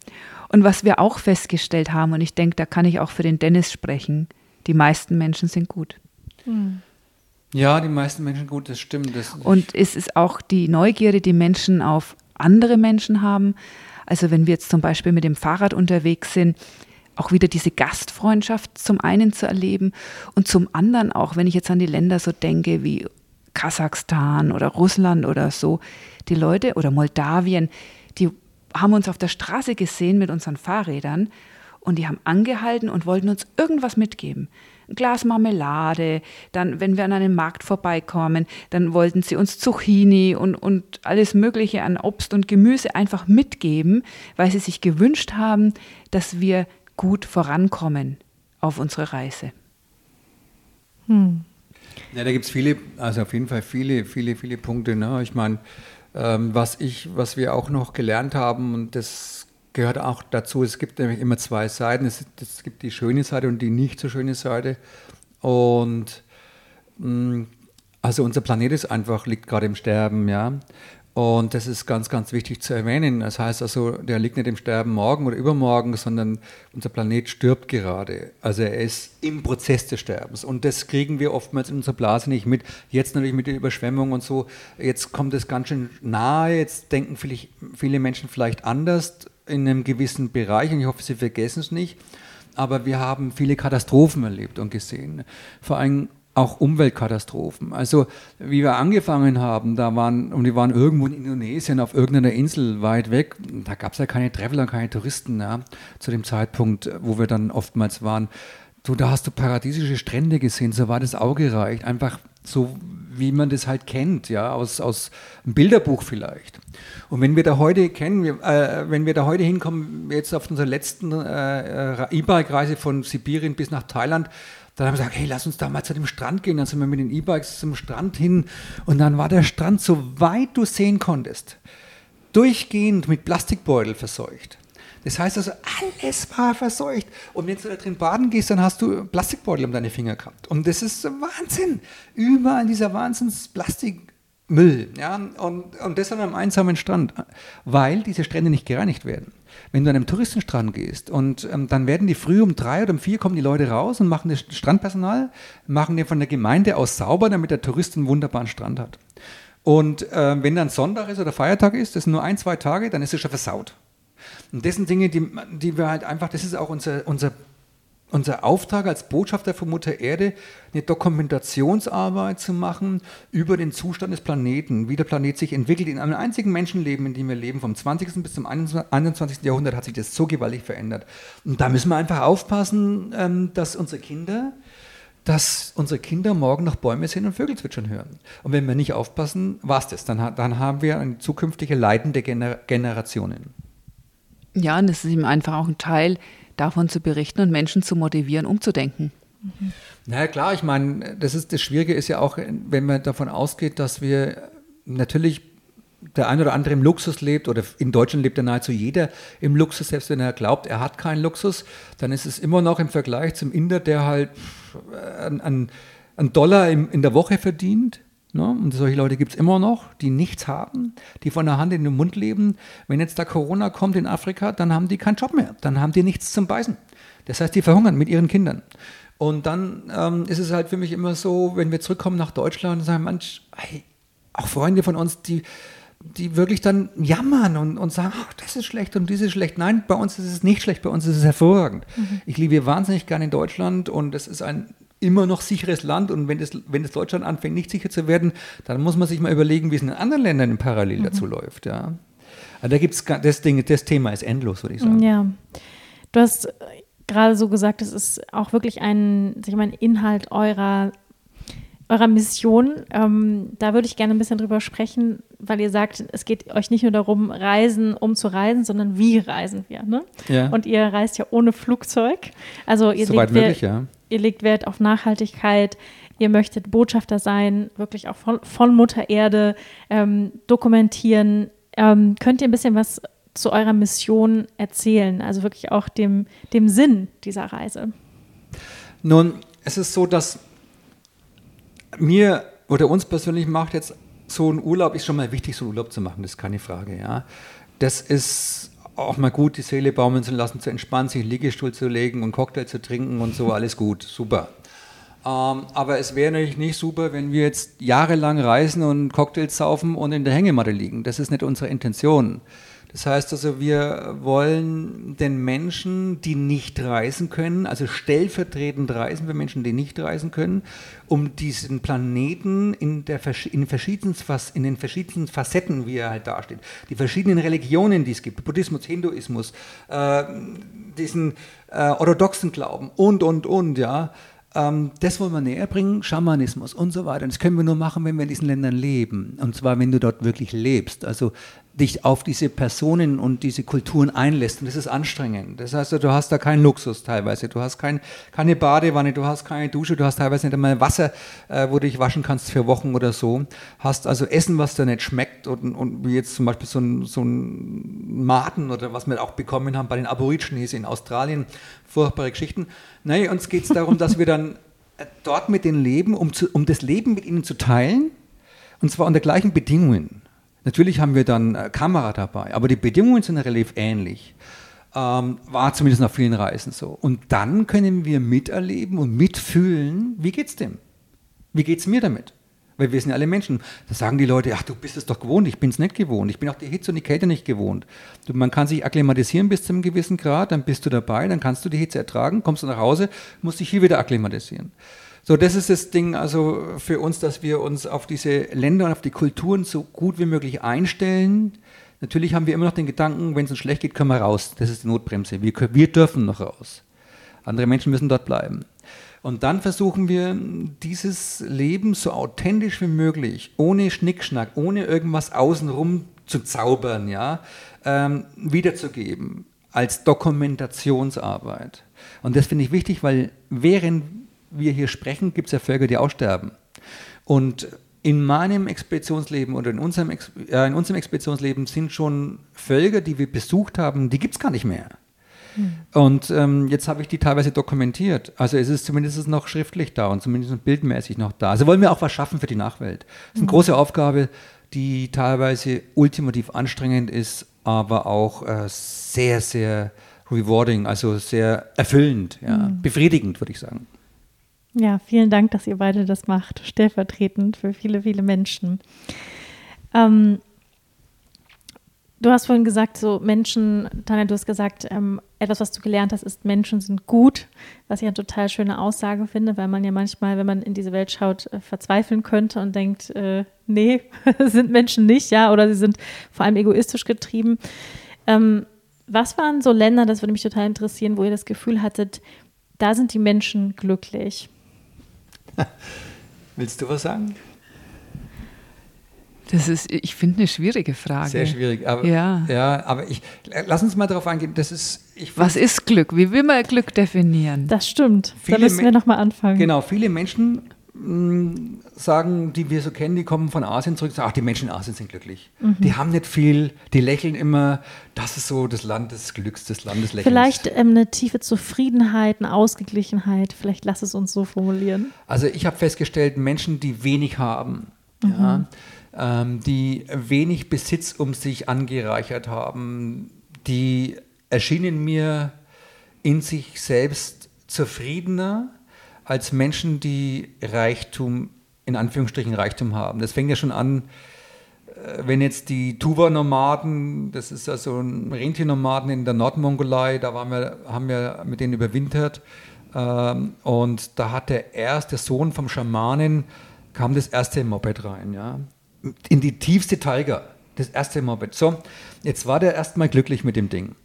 Und was wir auch festgestellt haben, und ich denke, da kann ich auch für den Dennis sprechen, die meisten Menschen sind gut. Ja, die meisten Menschen gut, das stimmt. Das und es ist auch die Neugierde, die Menschen auf andere Menschen haben, also wenn wir jetzt zum Beispiel mit dem Fahrrad unterwegs sind, auch wieder diese Gastfreundschaft zum einen zu erleben und zum anderen auch, wenn ich jetzt an die Länder so denke wie Kasachstan oder Russland oder so, die Leute oder Moldawien, die haben uns auf der Straße gesehen mit unseren Fahrrädern und die haben angehalten und wollten uns irgendwas mitgeben ein Glas Marmelade. Dann, wenn wir an einem Markt vorbeikommen, dann wollten sie uns Zucchini und, und alles Mögliche an Obst und Gemüse einfach mitgeben, weil sie sich gewünscht haben, dass wir gut vorankommen auf unserer Reise. Hm. Ja, da gibt es viele, also auf jeden Fall viele, viele, viele Punkte. Ne? Ich meine, ähm, was ich, was wir auch noch gelernt haben, und das gehört auch dazu, es gibt nämlich immer zwei Seiten. Es, es gibt die schöne Seite und die nicht so schöne Seite. Und mm, also unser Planet ist einfach, liegt gerade im Sterben, ja. Und das ist ganz, ganz wichtig zu erwähnen. Das heißt also, der liegt nicht im Sterben morgen oder übermorgen, sondern unser Planet stirbt gerade. Also er ist im Prozess des Sterbens. Und das kriegen wir oftmals in unserer Blase nicht mit. Jetzt natürlich mit der Überschwemmung und so. Jetzt kommt es ganz schön nahe. Jetzt denken viele Menschen vielleicht anders in einem gewissen Bereich, und ich hoffe, Sie vergessen es nicht, aber wir haben viele Katastrophen erlebt und gesehen. Vor allem auch Umweltkatastrophen. Also wie wir angefangen haben, da waren, und die waren irgendwo in Indonesien auf irgendeiner Insel weit weg, da gab es ja keine Traveler, keine Touristen ja, zu dem Zeitpunkt, wo wir dann oftmals waren. du, da hast du paradiesische Strände gesehen, so war das Auge reicht. Einfach so, wie man das halt kennt, ja, aus, aus einem Bilderbuch vielleicht. Und wenn wir da heute kennen, wir, äh, wenn wir da heute hinkommen, jetzt auf unserer letzten äh, äh, E-Bike-Reise von Sibirien bis nach Thailand, dann haben wir gesagt, hey, lass uns da mal zu dem Strand gehen. Dann sind wir mit den E-Bikes zum Strand hin und dann war der Strand so weit du sehen konntest, durchgehend mit Plastikbeutel verseucht. Das heißt also, alles war verseucht. Und wenn du da drin baden gehst, dann hast du Plastikbeutel um deine Finger gehabt. Und das ist Wahnsinn. Überall dieser Wahnsinns-Plastikmüll. Ja? Und, und das an einem einsamen Strand, weil diese Strände nicht gereinigt werden. Wenn du an einem Touristenstrand gehst und ähm, dann werden die früh um drei oder um vier kommen die Leute raus und machen das Strandpersonal, machen den von der Gemeinde aus sauber, damit der Tourist einen wunderbaren Strand hat. Und äh, wenn dann Sonntag ist oder Feiertag ist, das sind nur ein, zwei Tage, dann ist es schon versaut. Und das sind Dinge, die, die wir halt einfach, das ist auch unser, unser, unser Auftrag als Botschafter von Mutter Erde, eine Dokumentationsarbeit zu machen über den Zustand des Planeten, wie der Planet sich entwickelt. In einem einzigen Menschenleben, in dem wir leben, vom 20. bis zum 21. Jahrhundert, hat sich das so gewaltig verändert. Und da müssen wir einfach aufpassen, ähm, dass unsere Kinder, dass unsere Kinder morgen noch Bäume sehen und Vögel zwitschern hören. Und wenn wir nicht aufpassen, war es das. Dann, dann haben wir eine zukünftige leidende Gener Generationen. Ja, und es ist ihm einfach auch ein Teil, davon zu berichten und Menschen zu motivieren, umzudenken. Mhm. Na ja, klar, ich meine, das ist das Schwierige ist ja auch, wenn man davon ausgeht, dass wir natürlich der ein oder andere im Luxus lebt oder in Deutschland lebt ja nahezu jeder im Luxus, selbst wenn er glaubt, er hat keinen Luxus, dann ist es immer noch im Vergleich zum Inder, der halt einen Dollar in der Woche verdient, Ne? Und solche Leute gibt es immer noch, die nichts haben, die von der Hand in den Mund leben. Wenn jetzt da Corona kommt in Afrika, dann haben die keinen Job mehr, dann haben die nichts zum Beißen. Das heißt, die verhungern mit ihren Kindern. Und dann ähm, ist es halt für mich immer so, wenn wir zurückkommen nach Deutschland und sagen, manch, hey, auch Freunde von uns, die, die wirklich dann jammern und, und sagen, ach, das ist schlecht und dies ist schlecht. Nein, bei uns ist es nicht schlecht, bei uns ist es hervorragend. Mhm. Ich liebe wahnsinnig gerne in Deutschland und es ist ein immer noch sicheres Land und wenn das, wenn das Deutschland anfängt, nicht sicher zu werden, dann muss man sich mal überlegen, wie es in anderen Ländern parallel mhm. dazu läuft. Ja. Also da gibt es das Ding, das Thema ist endlos, würde ich sagen. Ja. Du hast gerade so gesagt, es ist auch wirklich ein, sag ich mal, Inhalt eurer eurer Mission. Ähm, da würde ich gerne ein bisschen drüber sprechen, weil ihr sagt, es geht euch nicht nur darum, reisen, um zu reisen, sondern wie reisen wir. Ne? Ja. Und ihr reist ja ohne Flugzeug. Also ihr, legt, möglich, ja. ihr legt Wert auf Nachhaltigkeit. Ihr möchtet Botschafter sein, wirklich auch von, von Mutter Erde ähm, dokumentieren. Ähm, könnt ihr ein bisschen was zu eurer Mission erzählen? Also wirklich auch dem, dem Sinn dieser Reise. Nun, es ist so, dass mir oder uns persönlich macht jetzt so ein Urlaub, ist schon mal wichtig, so einen Urlaub zu machen, das ist keine Frage. Ja. Das ist auch mal gut, die Seele baumeln zu lassen, zu entspannen, sich einen Liegestuhl zu legen und Cocktail zu trinken und so, alles gut, super. Ähm, aber es wäre natürlich nicht super, wenn wir jetzt jahrelang reisen und Cocktails saufen und in der Hängematte liegen. Das ist nicht unsere Intention. Das heißt also, wir wollen den Menschen, die nicht reisen können, also stellvertretend reisen für Menschen, die nicht reisen können, um diesen Planeten in, der, in, verschiedenen, in den verschiedenen Facetten, wie er halt dasteht, die verschiedenen Religionen, die es gibt, Buddhismus, Hinduismus, äh, diesen äh, orthodoxen Glauben und, und, und, ja, ähm, das wollen wir näher bringen, Schamanismus und so weiter. Das können wir nur machen, wenn wir in diesen Ländern leben. Und zwar, wenn du dort wirklich lebst. Also dich auf diese Personen und diese Kulturen einlässt. Und das ist anstrengend. Das heißt, du hast da keinen Luxus teilweise. Du hast kein, keine Badewanne, du hast keine Dusche, du hast teilweise nicht einmal Wasser, äh, wo du dich waschen kannst für Wochen oder so. Hast also Essen, was dir nicht schmeckt. Und, und wie jetzt zum Beispiel so ein, so ein Maten oder was wir auch bekommen haben bei den Aborigines in Australien. Furchtbare Geschichten. Nein, uns geht es darum, dass wir dann äh, dort mit denen leben, um, zu, um das Leben mit ihnen zu teilen. Und zwar unter gleichen Bedingungen. Natürlich haben wir dann äh, Kamera dabei, aber die Bedingungen sind relativ ähnlich. Ähm, war zumindest nach vielen Reisen so. Und dann können wir miterleben und mitfühlen, wie geht's dem? Wie geht's mir damit? Weil wir sind ja alle Menschen. Da sagen die Leute, ach, du bist es doch gewohnt, ich bin es nicht gewohnt. Ich bin auch die Hitze und die Kälte nicht gewohnt. Du, man kann sich akklimatisieren bis zu einem gewissen Grad, dann bist du dabei, dann kannst du die Hitze ertragen, kommst du nach Hause, musst dich hier wieder akklimatisieren. So, das ist das Ding also für uns, dass wir uns auf diese Länder und auf die Kulturen so gut wie möglich einstellen. Natürlich haben wir immer noch den Gedanken, wenn es uns schlecht geht, können wir raus. Das ist die Notbremse. Wir, wir dürfen noch raus. Andere Menschen müssen dort bleiben. Und dann versuchen wir, dieses Leben so authentisch wie möglich, ohne Schnickschnack, ohne irgendwas außenrum zu zaubern, ja, ähm, wiederzugeben als Dokumentationsarbeit. Und das finde ich wichtig, weil während wir hier sprechen, gibt es ja Völker, die aussterben. Und in meinem Expeditionsleben oder in unserem, äh, in unserem Expeditionsleben sind schon Völker, die wir besucht haben, die gibt es gar nicht mehr. Hm. Und ähm, jetzt habe ich die teilweise dokumentiert. Also es ist zumindest noch schriftlich da und zumindest bildmäßig noch da. Also wollen wir auch was schaffen für die Nachwelt. Das ist eine hm. große Aufgabe, die teilweise ultimativ anstrengend ist, aber auch äh, sehr, sehr rewarding, also sehr erfüllend, ja, hm. befriedigend, würde ich sagen. Ja, vielen Dank, dass ihr beide das macht, stellvertretend für viele, viele Menschen. Ähm, du hast vorhin gesagt, so Menschen, Tanja, du hast gesagt, ähm, etwas, was du gelernt hast, ist, Menschen sind gut, was ich eine total schöne Aussage finde, weil man ja manchmal, wenn man in diese Welt schaut, äh, verzweifeln könnte und denkt, äh, nee, sind Menschen nicht, ja, oder sie sind vor allem egoistisch getrieben. Ähm, was waren so Länder, das würde mich total interessieren, wo ihr das Gefühl hattet, da sind die Menschen glücklich? Willst du was sagen? Das ist, ich finde, eine schwierige Frage. Sehr schwierig. Aber, ja. ja, aber ich, lass uns mal darauf eingehen. Das ist, was ist Glück? Wie will man Glück definieren? Das stimmt. da müssen wir nochmal anfangen. Genau, viele Menschen sagen, die wir so kennen, die kommen von Asien zurück, sagen, ach, die Menschen in Asien sind glücklich. Mhm. Die haben nicht viel, die lächeln immer. Das ist so das Land des Glücks, das Land des Lächelns. Vielleicht ähm, eine tiefe Zufriedenheit, eine Ausgeglichenheit. Vielleicht lass es uns so formulieren. Also ich habe festgestellt, Menschen, die wenig haben, mhm. ja, ähm, die wenig Besitz um sich angereichert haben, die erschienen mir in sich selbst zufriedener, als Menschen, die Reichtum, in Anführungsstrichen Reichtum haben. Das fängt ja schon an, äh, wenn jetzt die Tuva-Nomaden, das ist ja so ein Rentiernomaden in der Nordmongolei, da waren wir, haben wir mit denen überwintert. Ähm, und da hat der erste Sohn vom Schamanen, kam das erste Moped rein, ja. In die tiefste Taiga, das erste Moped. So, jetzt war der erstmal glücklich mit dem Ding.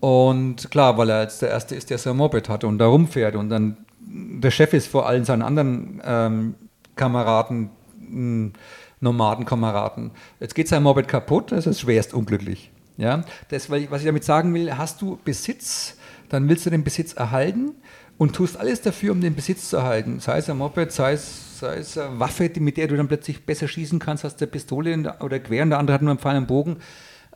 Und klar, weil er jetzt der Erste ist, der so ein Moped hatte und da rumfährt und dann der Chef ist vor allen seinen anderen ähm, Kameraden, hm, Nomadenkameraden. Jetzt geht sein Moped kaputt, das ist schwerst unglücklich. Ja? Das, was ich damit sagen will, hast du Besitz, dann willst du den Besitz erhalten und tust alles dafür, um den Besitz zu erhalten. Sei es ein Moped, sei es, sei es eine Waffe, mit der du dann plötzlich besser schießen kannst als der Pistole oder Quer und der andere hat nur einen Pfeil und Bogen.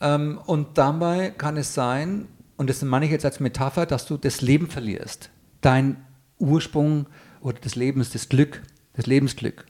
Ähm, und dabei kann es sein, und das meine ich jetzt als Metapher, dass du das Leben verlierst. Dein Ursprung oder des Lebens, das Glück, das Lebensglück.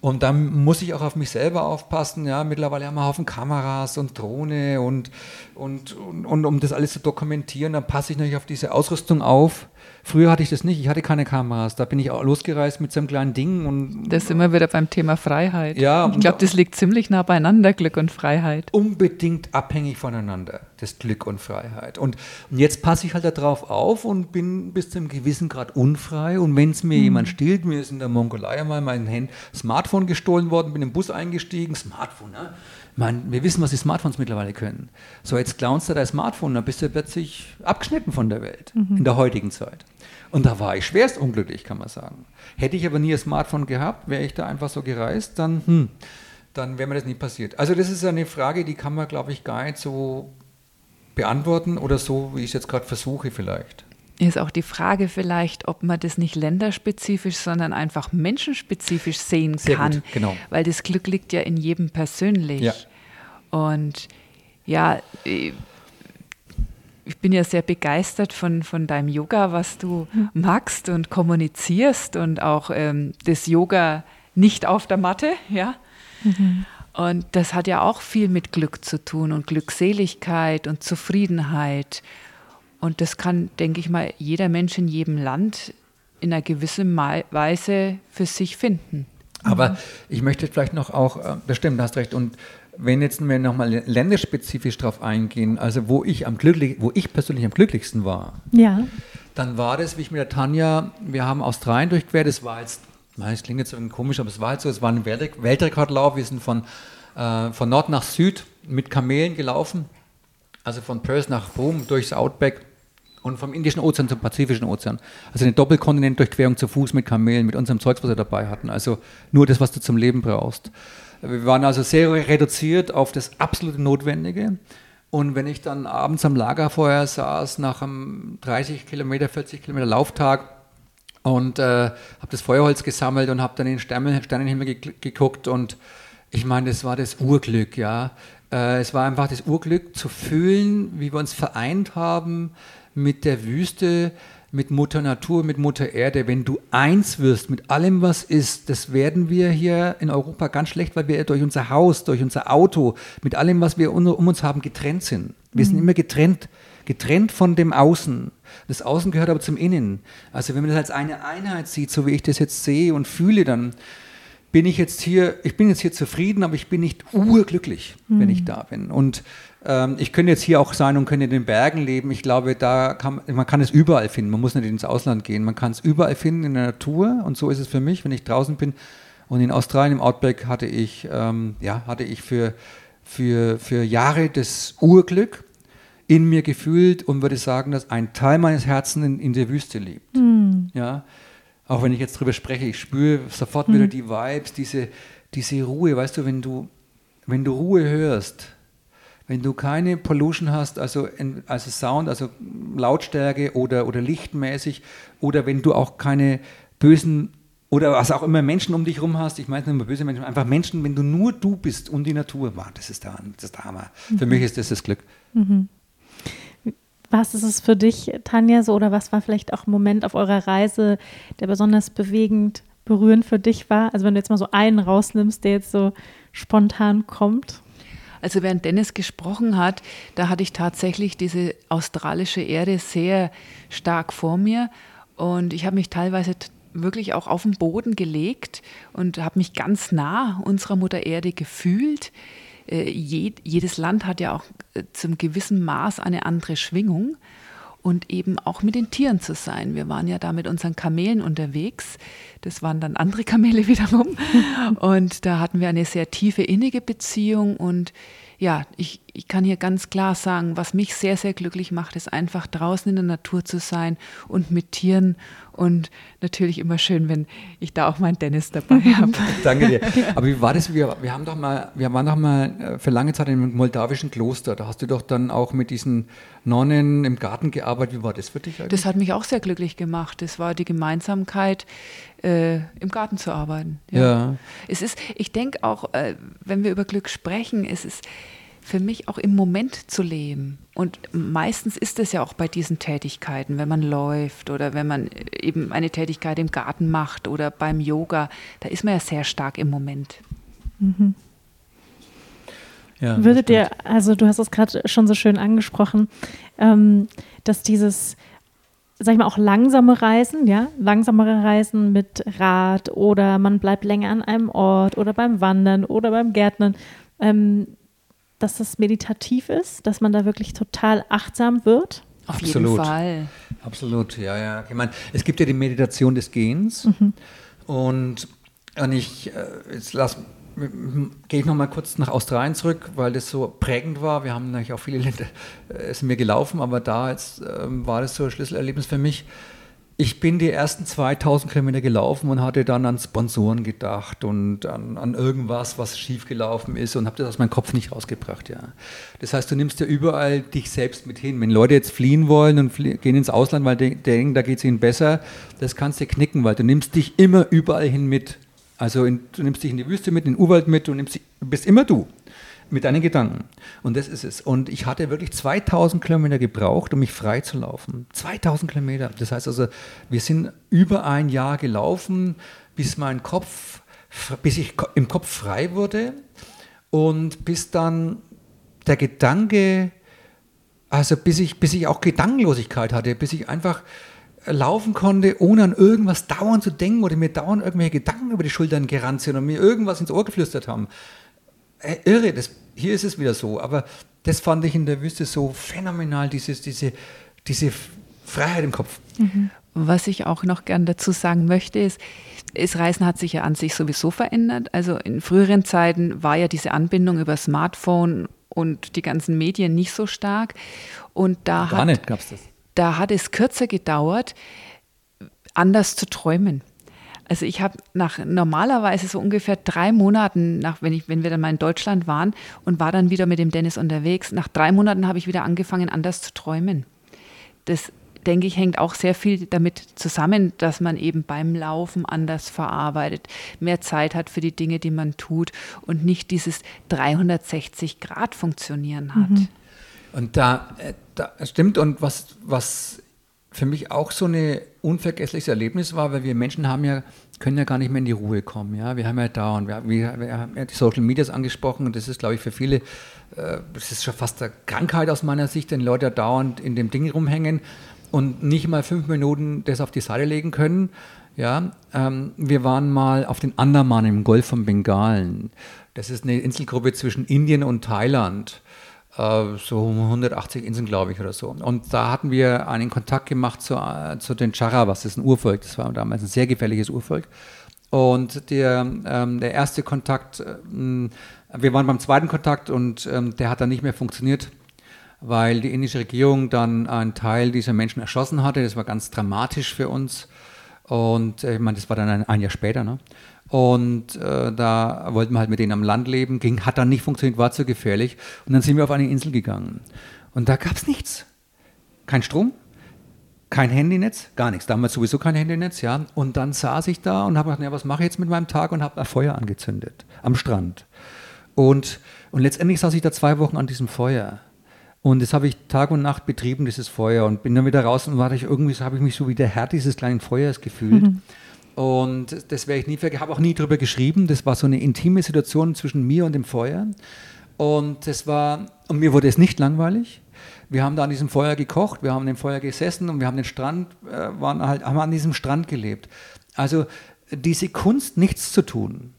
Und dann muss ich auch auf mich selber aufpassen. Ja, mittlerweile haben wir Haufen Kameras und Drohne und, und, und, und um das alles zu dokumentieren, dann passe ich natürlich auf diese Ausrüstung auf. Früher hatte ich das nicht, ich hatte keine Kameras. Da bin ich auch losgereist mit so einem kleinen Ding. Und, das sind wir wieder beim Thema Freiheit. Ja, ich glaube, das liegt ziemlich nah beieinander, Glück und Freiheit. Unbedingt abhängig voneinander, das Glück und Freiheit. Und, und jetzt passe ich halt darauf auf und bin bis zu einem gewissen Grad unfrei. Und wenn es mir mhm. jemand stiehlt, mir ist in der Mongolei einmal mein Smartphone gestohlen worden, bin im Bus eingestiegen, Smartphone, ne? meine, wir wissen, was die Smartphones mittlerweile können. So, jetzt clownst du dein Smartphone, dann bist du plötzlich abgeschnitten von der Welt mhm. in der heutigen Zeit. Und da war ich schwerst unglücklich, kann man sagen. Hätte ich aber nie ein Smartphone gehabt, wäre ich da einfach so gereist, dann, hm, dann wäre mir das nie passiert. Also das ist eine Frage, die kann man, glaube ich, gar nicht so beantworten oder so, wie ich es jetzt gerade versuche vielleicht. Ist auch die Frage vielleicht, ob man das nicht länderspezifisch, sondern einfach menschenspezifisch sehen Sehr kann. Gut, genau. Weil das Glück liegt ja in jedem persönlich. Ja. Und ja, ich bin ja sehr begeistert von, von deinem Yoga, was du mhm. magst und kommunizierst und auch ähm, das Yoga nicht auf der Matte, ja. Mhm. Und das hat ja auch viel mit Glück zu tun und Glückseligkeit und Zufriedenheit und das kann, denke ich mal, jeder Mensch in jedem Land in einer gewissen Weise für sich finden. Aber ich möchte vielleicht noch auch, äh, das stimmt, du hast recht, und wenn jetzt wir nochmal länderspezifisch darauf eingehen, also wo ich am glücklich, wo ich persönlich am glücklichsten war, ja. dann war das, wie ich mit der Tanja, wir haben Australien durchquert, das war jetzt, das klingt jetzt irgendwie komisch, aber es war halt so, es war ein Weltrekordlauf, wir sind von, äh, von Nord nach Süd mit Kamelen gelaufen, also von Perth nach Boom durchs Outback Und vom Indischen Ozean zum Pazifischen Ozean. Also eine Doppelkontinentdurchquerung zu Fuß mit Kamelen, mit unserem Zeugs, was wir dabei hatten. Also nur das, was du zum Leben brauchst. Wir waren also sehr reduziert auf das absolute Notwendige. Und wenn ich dann abends am Lagerfeuer saß, nach einem 30 Kilometer, 40 Kilometer Lauftag und äh, habe das Feuerholz gesammelt und habe dann in den Sternen, Sternenhimmel geguckt und ich meine, das war das Urglück, ja. Äh, es war einfach das Urglück zu fühlen, wie wir uns vereint haben mit der Wüste, mit Mutter Natur, mit Mutter Erde. Wenn du eins wirst mit allem, was ist, das werden wir hier in Europa ganz schlecht, weil wir durch unser Haus, durch unser Auto, mit allem, was wir um uns haben, getrennt sind. Wir mhm. sind immer getrennt, getrennt von dem Außen. Das Außen gehört aber zum Innen. Also wenn man das als eine Einheit sieht, so wie ich das jetzt sehe und fühle, dann bin ich jetzt hier, ich bin jetzt hier zufrieden, aber ich bin nicht urglücklich, mhm. wenn ich da bin. Und ich könnte jetzt hier auch sein und könnte in den Bergen leben. Ich glaube, da kann man kann es überall finden. Man muss nicht ins Ausland gehen. Man kann es überall finden in der Natur. Und so ist es für mich, wenn ich draußen bin. Und in Australien im Outback hatte ich, ähm, ja, hatte ich für, für, für Jahre das Urglück in mir gefühlt und würde sagen, dass ein Teil meines Herzens in, in der Wüste lebt. Mhm. Ja, auch wenn ich jetzt drüber spreche, ich spüre sofort mhm. wieder die Vibes, diese, diese Ruhe. Weißt du, wenn du, wenn du Ruhe hörst, wenn du keine Pollution hast, also, also Sound, also Lautstärke oder, oder lichtmäßig, oder wenn du auch keine bösen oder was auch immer Menschen um dich herum hast, ich meine nicht immer böse Menschen, einfach Menschen, wenn du nur du bist und die Natur, wow, das ist der, das ist der Hammer. Mhm. Für mich ist das das Glück. Mhm. Was ist es für dich, Tanja, so oder was war vielleicht auch ein Moment auf eurer Reise, der besonders bewegend, berührend für dich war? Also wenn du jetzt mal so einen rausnimmst, der jetzt so spontan kommt. Also während Dennis gesprochen hat, da hatte ich tatsächlich diese australische Erde sehr stark vor mir und ich habe mich teilweise wirklich auch auf den Boden gelegt und habe mich ganz nah unserer Mutter Erde gefühlt. Äh, jedes Land hat ja auch äh, zum gewissen Maß eine andere Schwingung und eben auch mit den Tieren zu sein. Wir waren ja da mit unseren Kamelen unterwegs. Das waren dann andere Kamele wiederum. Und da hatten wir eine sehr tiefe innige Beziehung und ja, ich, ich kann hier ganz klar sagen, was mich sehr, sehr glücklich macht, ist einfach draußen in der Natur zu sein und mit Tieren. Und natürlich immer schön, wenn ich da auch meinen Dennis dabei habe. Danke dir. Aber wie war das? Wir, wir, haben doch mal, wir waren doch mal äh, für lange Zeit im moldawischen Kloster. Da hast du doch dann auch mit diesen Nonnen im Garten gearbeitet. Wie war das für dich eigentlich? Das hat mich auch sehr glücklich gemacht. Das war die Gemeinsamkeit, äh, im Garten zu arbeiten. Ja. ja. Es ist, ich denke auch, äh, wenn wir über Glück sprechen, es ist für mich auch im Moment zu leben. Und meistens ist es ja auch bei diesen Tätigkeiten, wenn man läuft oder wenn man eben eine Tätigkeit im Garten macht oder beim Yoga, da ist man ja sehr stark im Moment. Mhm. Ja, Würdet ihr, also du hast es gerade schon so schön angesprochen, ähm, dass dieses sag ich mal, auch langsame Reisen, ja, langsamere Reisen mit Rad oder man bleibt länger an einem Ort oder beim Wandern oder beim Gärtnern, ähm, dass das meditativ ist, dass man da wirklich total achtsam wird? Auf Absolut. jeden Fall. Absolut, ja, ja. Ich meine, es gibt ja die Meditation des Gehens mhm. und, und ich, äh, jetzt lass gehe ich noch mal kurz nach Australien zurück, weil das so prägend war. Wir haben natürlich auch viele Länder, äh, sind mir gelaufen, aber da jetzt, äh, war das so ein Schlüsselerlebnis für mich. Ich bin die ersten 2000 Kilometer gelaufen und hatte dann an Sponsoren gedacht und an, an irgendwas, was schiefgelaufen ist und habe das aus meinem Kopf nicht rausgebracht. Ja. Das heißt, du nimmst ja überall dich selbst mit hin. Wenn Leute jetzt fliehen wollen und flie gehen ins Ausland, weil die denken, da geht es ihnen besser, das kannst du knicken, weil du nimmst dich immer überall hin mit. Also in, du nimmst dich in die Wüste mit, in den Urwald mit, du nimmst, bist immer du mit deinen Gedanken. Und das ist es. Und ich hatte wirklich 2000 Kilometer gebraucht, um mich frei zu laufen. 2000 Kilometer. Das heißt also, wir sind über ein Jahr gelaufen, bis mein Kopf, bis ich im Kopf frei wurde und bis dann der Gedanke, also bis ich, bis ich auch Gedankenlosigkeit hatte, bis ich einfach laufen konnte, ohne an irgendwas dauernd zu denken oder mir dauernd irgendwelche Gedanken über die Schultern gerannt sind und mir irgendwas ins Ohr geflüstert haben. Äh, irre, das, hier ist es wieder so, aber das fand ich in der Wüste so phänomenal, dieses, diese, diese Freiheit im Kopf. Mhm. Was ich auch noch gern dazu sagen möchte, ist, das Reisen hat sich ja an sich sowieso verändert. Also in früheren Zeiten war ja diese Anbindung über Smartphone und die ganzen Medien nicht so stark. Und da Gar hat, nicht gab es das. Da hat es kürzer gedauert, anders zu träumen. Also ich habe nach normalerweise so ungefähr drei Monaten, nach, wenn, ich, wenn wir dann mal in Deutschland waren und war dann wieder mit dem Dennis unterwegs, nach drei Monaten habe ich wieder angefangen, anders zu träumen. Das denke ich, hängt auch sehr viel damit zusammen, dass man eben beim Laufen anders verarbeitet, mehr Zeit hat für die Dinge, die man tut und nicht dieses 360-Grad-Funktionieren hat. Mhm. Und da, äh, da stimmt, und was, was für mich auch so ein unvergessliches Erlebnis war, weil wir Menschen haben ja, können ja gar nicht mehr in die Ruhe kommen. Ja? Wir haben ja dauernd, wir, wir, wir haben ja die Social Medias angesprochen und das ist, glaube ich, für viele, äh, das ist schon fast eine Krankheit aus meiner Sicht, wenn Leute dauernd in dem Ding rumhängen und nicht mal fünf Minuten das auf die Seite legen können. Ja, ähm, wir waren mal auf den Andaman im Golf von Bengalen. Das ist eine Inselgruppe zwischen Indien und Thailand. Äh, so 180 Inseln, glaube ich, oder so. Und da hatten wir einen Kontakt gemacht zu, äh, zu den Charawas, das ist ein Urvolk, das war damals ein sehr gefährliches Urvolk. Und der, ähm, der erste Kontakt, äh, wir waren beim zweiten Kontakt und ähm, der hat dann nicht mehr funktioniert, weil die indische Regierung dann einen Teil dieser Menschen erschossen hatte. Das war ganz dramatisch für uns. Und äh, ich meine, das war dann ein, ein Jahr später. Ne? Und äh, da wollten wir halt mit denen am Land leben, ging, hat dann nicht funktioniert, war zu gefährlich. Und dann sind wir auf eine Insel gegangen. Und da gab es nichts. Kein Strom, kein Handynetz, gar nichts. Damals sowieso kein Handynetz, ja. Und dann saß ich da und habe gedacht, ja, was mache ich jetzt mit meinem Tag und habe ein Feuer angezündet am Strand. Und, und letztendlich saß ich da zwei Wochen an diesem Feuer. Und das habe ich Tag und Nacht betrieben, dieses Feuer. Und bin dann wieder raus und war ich irgendwie, so habe ich mich so wie der Herr dieses kleinen Feuers gefühlt. Mhm. Und das werde ich nie vergessen. habe auch nie darüber geschrieben. Das war so eine intime Situation zwischen mir und dem Feuer. Und das war, und mir wurde es nicht langweilig. Wir haben da an diesem Feuer gekocht, wir haben an dem Feuer gesessen und wir haben den Strand, äh, waren halt, haben an diesem Strand gelebt. Also diese Kunst, nichts zu tun,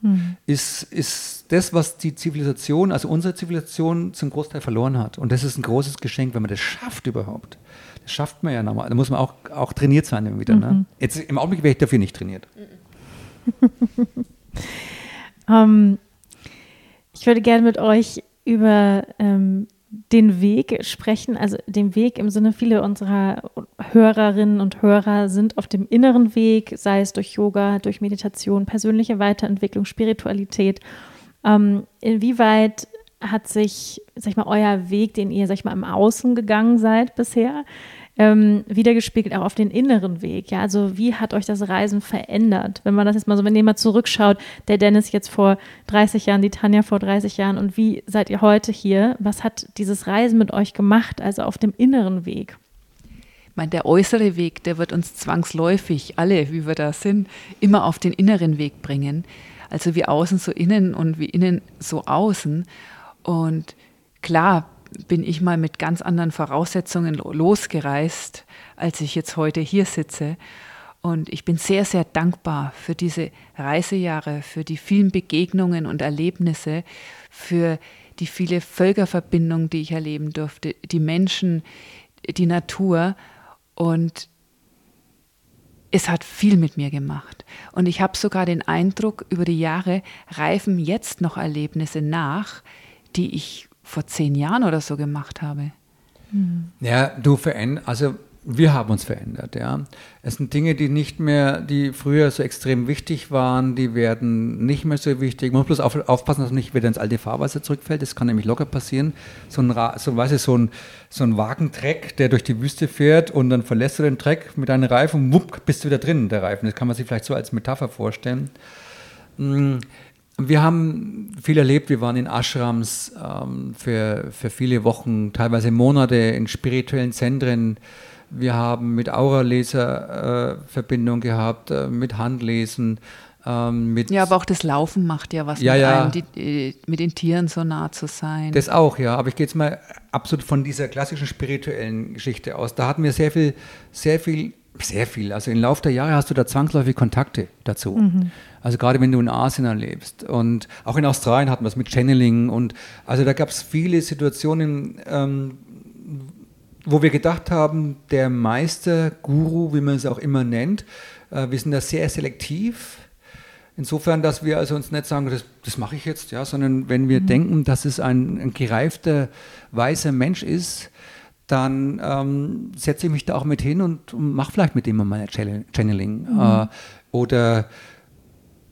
hm. ist, ist das, was die Zivilisation, also unsere Zivilisation zum Großteil verloren hat. Und das ist ein großes Geschenk, wenn man das schafft überhaupt schafft man ja nochmal. Da muss man auch, auch trainiert sein immer wieder. Ne? Mhm. Ne? Jetzt im Augenblick wäre ich dafür nicht trainiert. um, ähm, ich würde gerne mit euch über ähm, den Weg sprechen, also den Weg im Sinne, viele unserer Hörerinnen und Hörer sind auf dem inneren Weg, sei es durch Yoga, durch Meditation, persönliche Weiterentwicklung, Spiritualität. Ähm, inwieweit hat sich, sag ich mal, euer Weg, den ihr, sag ich mal, im Außen gegangen seid bisher, ähm, wiedergespiegelt auch auf den inneren Weg. Ja, also wie hat euch das Reisen verändert? Wenn man das jetzt mal so, wenn ihr mal zurückschaut, der Dennis jetzt vor 30 Jahren, die Tanja vor 30 Jahren und wie seid ihr heute hier? Was hat dieses Reisen mit euch gemacht, also auf dem inneren Weg? Ich meine, der äußere Weg, der wird uns zwangsläufig, alle, wie wir da sind, immer auf den inneren Weg bringen. Also wie außen so innen und wie innen so außen. Und klar bin ich mal mit ganz anderen Voraussetzungen losgereist, als ich jetzt heute hier sitze. Und ich bin sehr, sehr dankbar für diese Reisejahre, für die vielen Begegnungen und Erlebnisse, für die viele Völkerverbindungen, die ich erleben durfte, die Menschen, die Natur. Und es hat viel mit mir gemacht. Und ich habe sogar den Eindruck, über die Jahre reifen jetzt noch Erlebnisse nach, die ich vor zehn Jahren oder so gemacht habe. Hm. Ja, du veränderst, also wir haben uns verändert, ja. Es sind Dinge, die nicht mehr, die früher so extrem wichtig waren, die werden nicht mehr so wichtig. Man muss bloß auf, aufpassen, dass man nicht wieder ins alte Fahrwasser zurückfällt. Das kann nämlich locker passieren. So ein, so, weißt du, so ein, so ein Wagentreck, der durch die Wüste fährt und dann verlässt du den Treck mit einem Reifen wupp, bist du wieder drin, der Reifen. Das kann man sich vielleicht so als Metapher vorstellen. Hm wir haben viel erlebt. Wir waren in Ashrams ähm, für, für viele Wochen, teilweise Monate in spirituellen Zentren. Wir haben mit Auraleser äh, Verbindung gehabt, äh, mit Handlesen. Ähm, mit ja, aber auch das Laufen macht ja was ja, mit ja. einem, die, mit den Tieren so nah zu sein. Das auch, ja. Aber ich gehe jetzt mal absolut von dieser klassischen spirituellen Geschichte aus. Da hatten wir sehr viel, sehr viel, sehr viel. Also im Laufe der Jahre hast du da zwangsläufig Kontakte dazu. Mhm. Also gerade wenn du in Asien erlebst. Und auch in Australien hatten wir es mit Channeling. Und also da gab es viele Situationen, ähm, wo wir gedacht haben, der Meister, Guru, wie man es auch immer nennt, äh, wir sind da sehr selektiv. Insofern, dass wir also uns nicht sagen, das, das mache ich jetzt, ja, sondern wenn wir mhm. denken, dass es ein, ein gereifter, weißer Mensch ist, dann ähm, setze ich mich da auch mit hin und, und mache vielleicht mit dem mal Channeling. Mhm. Äh, oder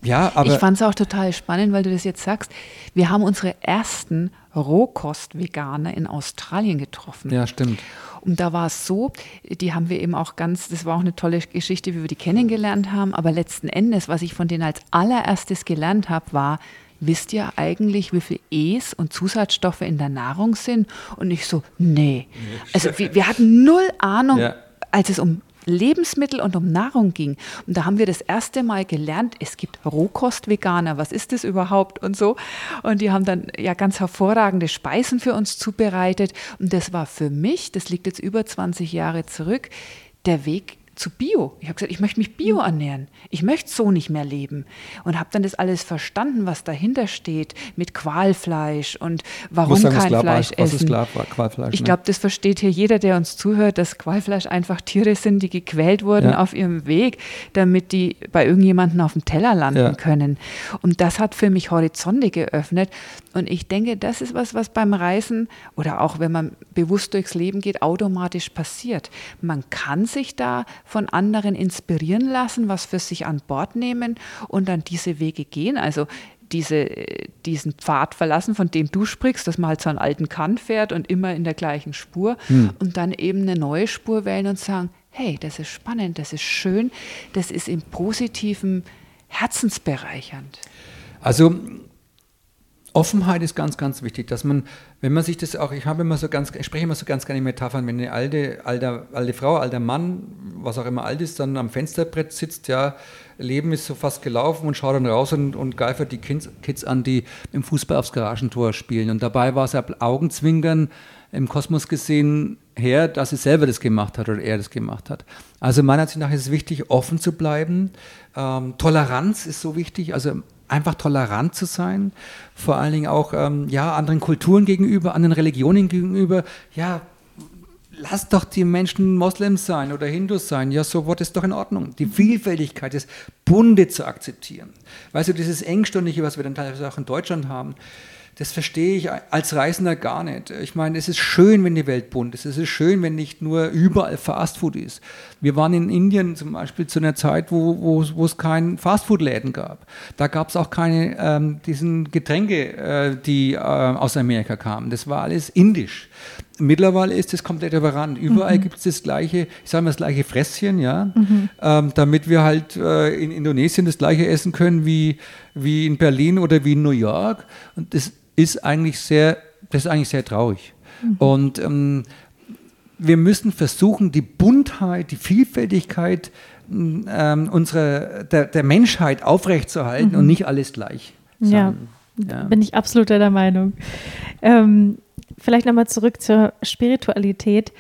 ja, aber. Ich fand es auch total spannend, weil du das jetzt sagst. Wir haben unsere ersten Rohkost-Veganer in Australien getroffen. Ja, stimmt. Und da war es so, die haben wir eben auch ganz, das war auch eine tolle Geschichte, wie wir die kennengelernt haben. Aber letzten Endes, was ich von denen als allererstes gelernt habe, war, wisst ihr eigentlich, wie viel E's und Zusatzstoffe in der Nahrung sind? Und ich so, nee. Also wir, wir hatten null Ahnung, ja. als es um Lebensmittel und um Nahrung ging. Und da haben wir das erste Mal gelernt, es gibt Rohkost-Veganer, was ist das überhaupt und so. Und die haben dann ja ganz hervorragende Speisen für uns zubereitet. Und das war für mich, das liegt jetzt über 20 Jahre zurück, der Weg zu Bio. Ich habe gesagt, ich möchte mich Bio mhm. ernähren. Ich möchte so nicht mehr leben. Und habe dann das alles verstanden, was dahinter steht mit Qualfleisch und warum sagen, kein Fleisch was essen. Ist Qualfleisch, ich ne? glaube, das versteht hier jeder, der uns zuhört, dass Qualfleisch einfach Tiere sind, die gequält wurden ja. auf ihrem Weg, damit die bei irgendjemandem auf dem Teller landen ja. können. Und das hat für mich Horizonte geöffnet. Und ich denke, das ist was, was beim Reisen oder auch wenn man bewusst durchs Leben geht, automatisch passiert. Man kann sich da von anderen inspirieren lassen, was für sich an Bord nehmen und dann diese Wege gehen. Also diese, diesen Pfad verlassen, von dem du sprichst, dass man halt so einen alten Kahn fährt und immer in der gleichen Spur hm. und dann eben eine neue Spur wählen und sagen, hey, das ist spannend, das ist schön, das ist im positiven herzensbereichernd. Also Offenheit ist ganz, ganz wichtig, dass man, wenn man sich das auch, ich habe immer so ganz, ich spreche immer so ganz gerne Metaphern, wenn eine alte, alte, alte Frau, alter Mann, was auch immer alt ist, dann am Fensterbrett sitzt, ja, Leben ist so fast gelaufen und schaut dann raus und, und geifert die Kids, Kids an, die im Fußball aufs Garagentor spielen. Und dabei war es ja Augenzwinkern im Kosmos gesehen her, dass sie selber das gemacht hat oder er das gemacht hat. Also meiner Ansicht nach ist es wichtig, offen zu bleiben. Ähm, Toleranz ist so wichtig, also einfach tolerant zu sein, vor allen Dingen auch ähm, ja, anderen Kulturen gegenüber, anderen Religionen gegenüber. Ja, lass doch die Menschen Moslems sein oder Hindus sein. Ja, so wird es doch in Ordnung. Die Vielfältigkeit, das Bunde zu akzeptieren. Weißt du, dieses Engstundige, was wir dann teilweise auch in Deutschland haben, das verstehe ich als Reisender gar nicht. Ich meine, es ist schön, wenn die Welt bunt ist. Es ist schön, wenn nicht nur überall Fastfood ist. Wir waren in Indien zum Beispiel zu einer Zeit, wo, wo, wo es keinen Fastfood-Läden gab. Da gab es auch keine ähm, diesen Getränke, äh, die äh, aus Amerika kamen. Das war alles indisch. Mittlerweile ist es komplett überrannt. Überall mhm. gibt es das gleiche, ich sage mal das gleiche Fresschen, ja, mhm. ähm, damit wir halt äh, in Indonesien das gleiche essen können wie, wie in Berlin oder wie in New York. Und das ist eigentlich sehr, das ist eigentlich sehr traurig. Mhm. Und ähm, wir müssen versuchen, die Buntheit, die Vielfältigkeit ähm, unserer, der, der, Menschheit aufrechtzuerhalten mhm. und nicht alles gleich. Ja, ja, bin ich absolut der Meinung. Ähm, vielleicht nochmal zurück zur Spiritualität.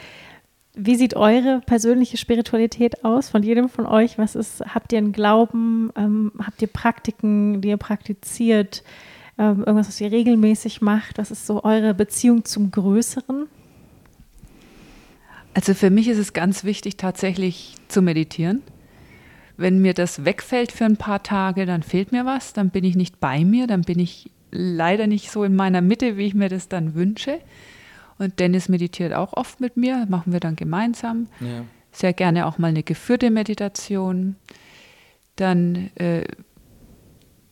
Wie sieht eure persönliche Spiritualität aus von jedem von euch? Was ist, habt ihr einen Glauben? Ähm, habt ihr Praktiken, die ihr praktiziert? Ähm, irgendwas, was ihr regelmäßig macht? Was ist so eure Beziehung zum Größeren? Also für mich ist es ganz wichtig, tatsächlich zu meditieren. Wenn mir das wegfällt für ein paar Tage, dann fehlt mir was, dann bin ich nicht bei mir, dann bin ich leider nicht so in meiner Mitte, wie ich mir das dann wünsche. Und Dennis meditiert auch oft mit mir, machen wir dann gemeinsam. Ja. Sehr gerne auch mal eine geführte Meditation. Dann äh,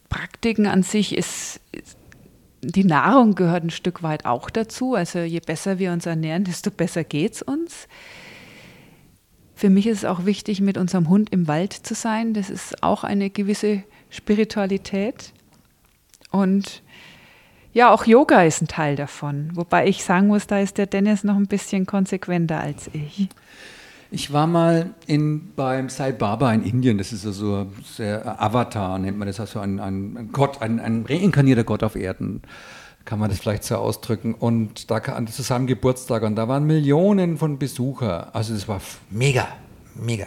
Praktiken an sich ist, die Nahrung gehört ein Stück weit auch dazu. Also je besser wir uns ernähren, desto besser geht es uns. Für mich ist es auch wichtig, mit unserem Hund im Wald zu sein. Das ist auch eine gewisse Spiritualität. Und ja, auch Yoga ist ein Teil davon. Wobei ich sagen muss, da ist der Dennis noch ein bisschen konsequenter als ich. Ich war mal in, beim Sai Baba in Indien, das ist so also sehr Avatar, nennt man das, also ein, ein Gott, ein, ein reinkarnierter Gott auf Erden, kann man das vielleicht so ausdrücken. Und da an seinem Geburtstag und da waren Millionen von Besucher. Also das war mega, mega.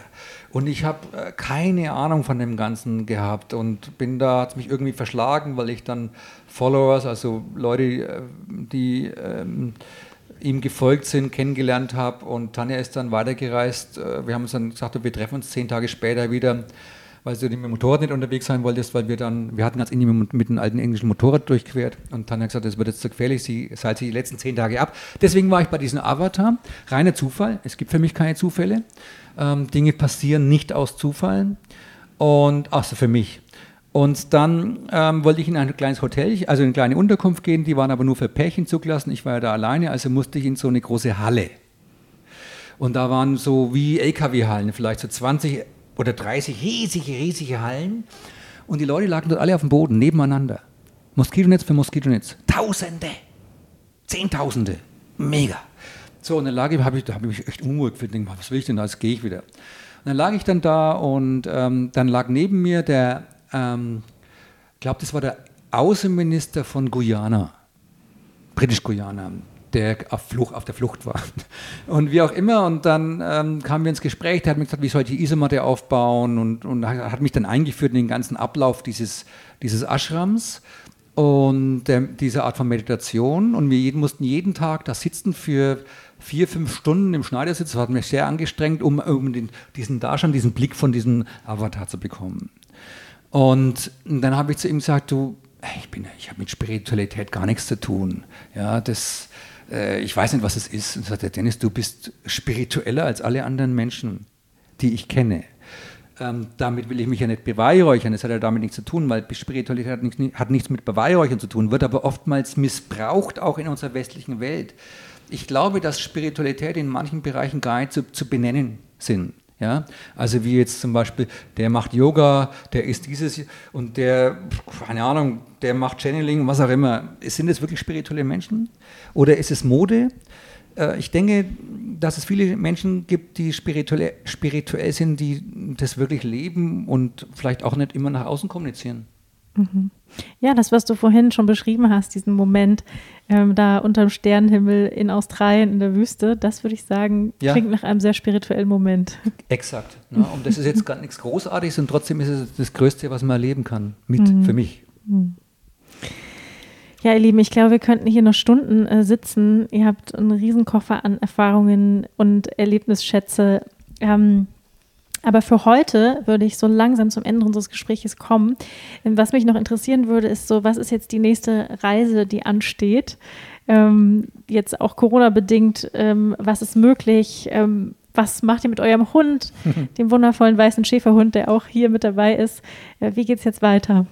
Und ich habe äh, keine Ahnung von dem Ganzen gehabt und bin da, hat mich irgendwie verschlagen, weil ich dann Followers, also Leute, äh, die ähm, ihm gefolgt sind, kennengelernt habe und Tanja ist dann weitergereist. Äh, wir haben uns dann gesagt, wir treffen uns zehn Tage später wieder weil du mit dem Motorrad nicht unterwegs sein wolltest, weil wir dann, wir hatten ganz Indien mit, einem alten englischen Motorrad durchquert und Tanja hat gesagt, das wird jetzt zu gefährlich, sie seilt sie die letzten zehn Tage ab. Deswegen war ich bei diesem Avatar, reiner Zufall, es gibt für mich keine Zufälle, ähm, Dinge passieren nicht aus Zufall und, also für mich. Und dann ähm, wollte ich in ein kleines Hotel, also in eine kleine Unterkunft gehen, die waren aber nur für Pärchen zugelassen, ich war ja da alleine, also musste ich in so eine große Halle. Und da waren so wie LKW-Hallen, vielleicht so 20 oder 30 riesige, riesige Hallen. Und die Leute lagen dort alle auf dem Boden, nebeneinander. Moskitonetz für Moskitonetz. Tausende, Zehntausende. Mega. So, und dann lag ich, habe ich, da habe ich mich echt unruhig gefühlt. Was will ich denn da? Jetzt gehe ich wieder. Und dann lag ich dann da und ähm, dann lag neben mir der, ähm, glaube, das war der Außenminister von Guyana, Britisch-Guyana der auf, Flucht, auf der Flucht war. Und wie auch immer, und dann ähm, kamen wir ins Gespräch, der hat mir gesagt, wie soll ich die Isomatte aufbauen und, und hat mich dann eingeführt in den ganzen Ablauf dieses, dieses Ashrams und der, diese Art von Meditation. Und wir jeden, mussten jeden Tag da sitzen für vier, fünf Stunden im Schneidersitz. Das hat mich sehr angestrengt, um, um den, diesen Darschein, diesen Blick von diesem Avatar zu bekommen. Und dann habe ich zu ihm gesagt, du, ich, ich habe mit Spiritualität gar nichts zu tun. Ja, das, äh, ich weiß nicht, was es ist. Und sagt der Dennis, du bist spiritueller als alle anderen Menschen, die ich kenne. Ähm, damit will ich mich ja nicht beweihräuchern, das hat ja damit nichts zu tun, weil Spiritualität hat nichts, hat nichts mit Beweihräuchern zu tun, wird aber oftmals missbraucht, auch in unserer westlichen Welt. Ich glaube, dass Spiritualität in manchen Bereichen gar nicht zu, zu benennen sind. Ja? Also wie jetzt zum Beispiel, der macht Yoga, der ist dieses und der, keine Ahnung, der macht Channeling, was auch immer. Sind das wirklich spirituelle Menschen? Oder ist es Mode? Äh, ich denke, dass es viele Menschen gibt, die spirituell sind, die das wirklich leben und vielleicht auch nicht immer nach außen kommunizieren. Mhm. Ja, das, was du vorhin schon beschrieben hast, diesen Moment ähm, da unterm Sternenhimmel in Australien in der Wüste, das würde ich sagen, ja. klingt nach einem sehr spirituellen Moment. Exakt. Ne? Und das ist jetzt gar nichts Großartiges und trotzdem ist es das Größte, was man erleben kann, mit mhm. für mich. Mhm. Ja, ihr Lieben, ich glaube, wir könnten hier noch Stunden äh, sitzen. Ihr habt einen Riesenkoffer an Erfahrungen und Erlebnisschätze. Ähm, aber für heute würde ich so langsam zum Ende unseres Gesprächs kommen. Was mich noch interessieren würde, ist so, was ist jetzt die nächste Reise, die ansteht? Ähm, jetzt auch Corona-bedingt, ähm, was ist möglich? Ähm, was macht ihr mit eurem Hund, dem wundervollen weißen Schäferhund, der auch hier mit dabei ist? Äh, wie geht es jetzt weiter?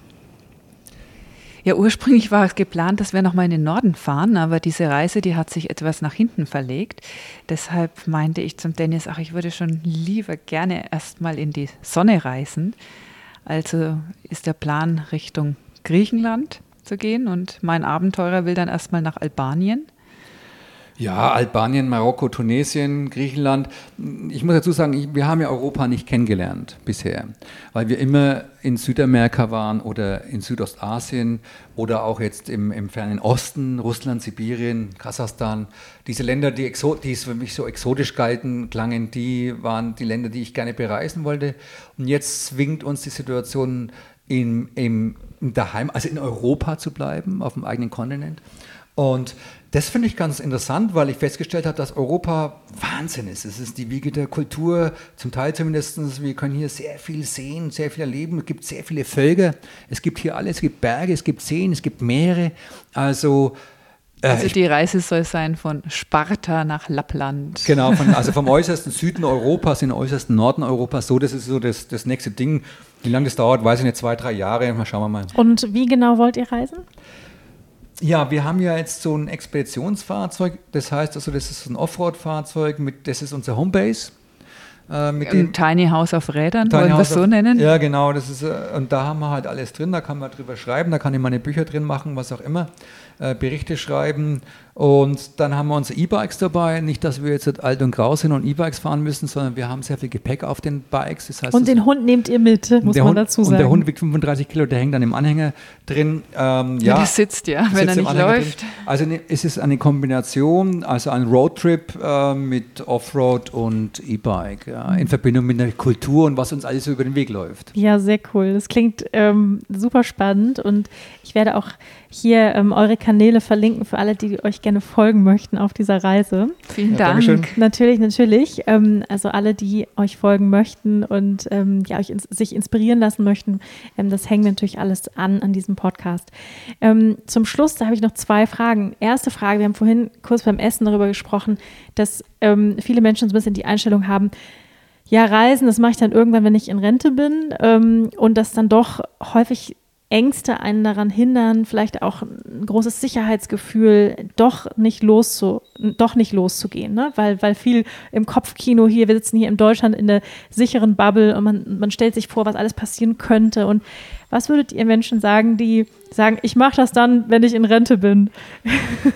Ja, ursprünglich war es geplant, dass wir nochmal in den Norden fahren, aber diese Reise, die hat sich etwas nach hinten verlegt. Deshalb meinte ich zum Dennis, ach, ich würde schon lieber gerne erstmal in die Sonne reisen. Also ist der Plan Richtung Griechenland zu gehen und mein Abenteurer will dann erstmal nach Albanien. Ja, Albanien, Marokko, Tunesien, Griechenland. Ich muss dazu sagen, wir haben ja Europa nicht kennengelernt bisher, weil wir immer in Südamerika waren oder in Südostasien oder auch jetzt im, im fernen Osten, Russland, Sibirien, Kasachstan. Diese Länder, die, exo die für mich so exotisch galten, klangen, die waren die Länder, die ich gerne bereisen wollte. Und jetzt zwingt uns die Situation in, im, daheim, also in Europa zu bleiben, auf dem eigenen Kontinent. Und das finde ich ganz interessant, weil ich festgestellt habe, dass Europa Wahnsinn ist. Es ist die Wiege der Kultur, zum Teil zumindest. Wir können hier sehr viel sehen, sehr viel erleben. Es gibt sehr viele Völker. Es gibt hier alles. Es gibt Berge, es gibt Seen, es gibt Meere. Also äh, also die Reise soll sein von Sparta nach Lappland. Genau, von, also vom äußersten Süden Europas in den äußersten Norden Europas. So, das ist so das, das nächste Ding. Wie lange das dauert, weiß ich nicht, zwei, drei Jahre. Mal schauen wir mal. Und wie genau wollt ihr reisen? Ja, wir haben ja jetzt so ein Expeditionsfahrzeug, das heißt also, das ist ein Offroad-Fahrzeug, das ist unser Homebase. Äh, mit ein Tiny House auf Rädern, wollen wir es so nennen? Ja, genau, das ist, äh, und da haben wir halt alles drin, da kann man drüber schreiben, da kann ich meine Bücher drin machen, was auch immer. Äh, Berichte schreiben. Und dann haben wir unsere E-Bikes dabei. Nicht, dass wir jetzt alt und grau sind und E-Bikes fahren müssen, sondern wir haben sehr viel Gepäck auf den Bikes. Das heißt, und den Hund nehmt ihr mit, muss man Hund, dazu sagen. Und der Hund wiegt 35 Kilo, der hängt dann im Anhänger drin. Ähm, ja, ja, der sitzt ja, wenn sitzt er nicht läuft. Drin. Also ne, es ist eine Kombination, also ein Roadtrip äh, mit Offroad und E-Bike. ja, in Verbindung mit der Kultur und was uns alles über den Weg läuft. Ja, sehr cool. Das klingt ähm, super spannend und ich werde auch hier ähm, eure Kanäle verlinken für alle, die euch gerne folgen möchten auf dieser Reise. Vielen ja, Dank. Dankeschön. Natürlich, natürlich. Ähm, also alle, die euch folgen möchten und ähm, ja, euch ins, sich inspirieren lassen möchten, ähm, das hängt natürlich alles an an diesem Podcast. Ähm, zum Schluss, da habe ich noch zwei Fragen. Erste Frage, wir haben vorhin kurz beim Essen darüber gesprochen, dass ähm, viele Menschen so ein bisschen die Einstellung haben, ja, Reisen, das mache ich dann irgendwann, wenn ich in Rente bin. und dass dann doch häufig Ängste einen daran hindern, vielleicht auch ein großes Sicherheitsgefühl, doch nicht, loszu, doch nicht loszugehen. Ne? Weil, weil viel im Kopfkino hier, wir sitzen hier in Deutschland in der sicheren Bubble und man, man stellt sich vor, was alles passieren könnte. Und was würdet ihr Menschen sagen, die sagen, ich mache das dann, wenn ich in Rente bin?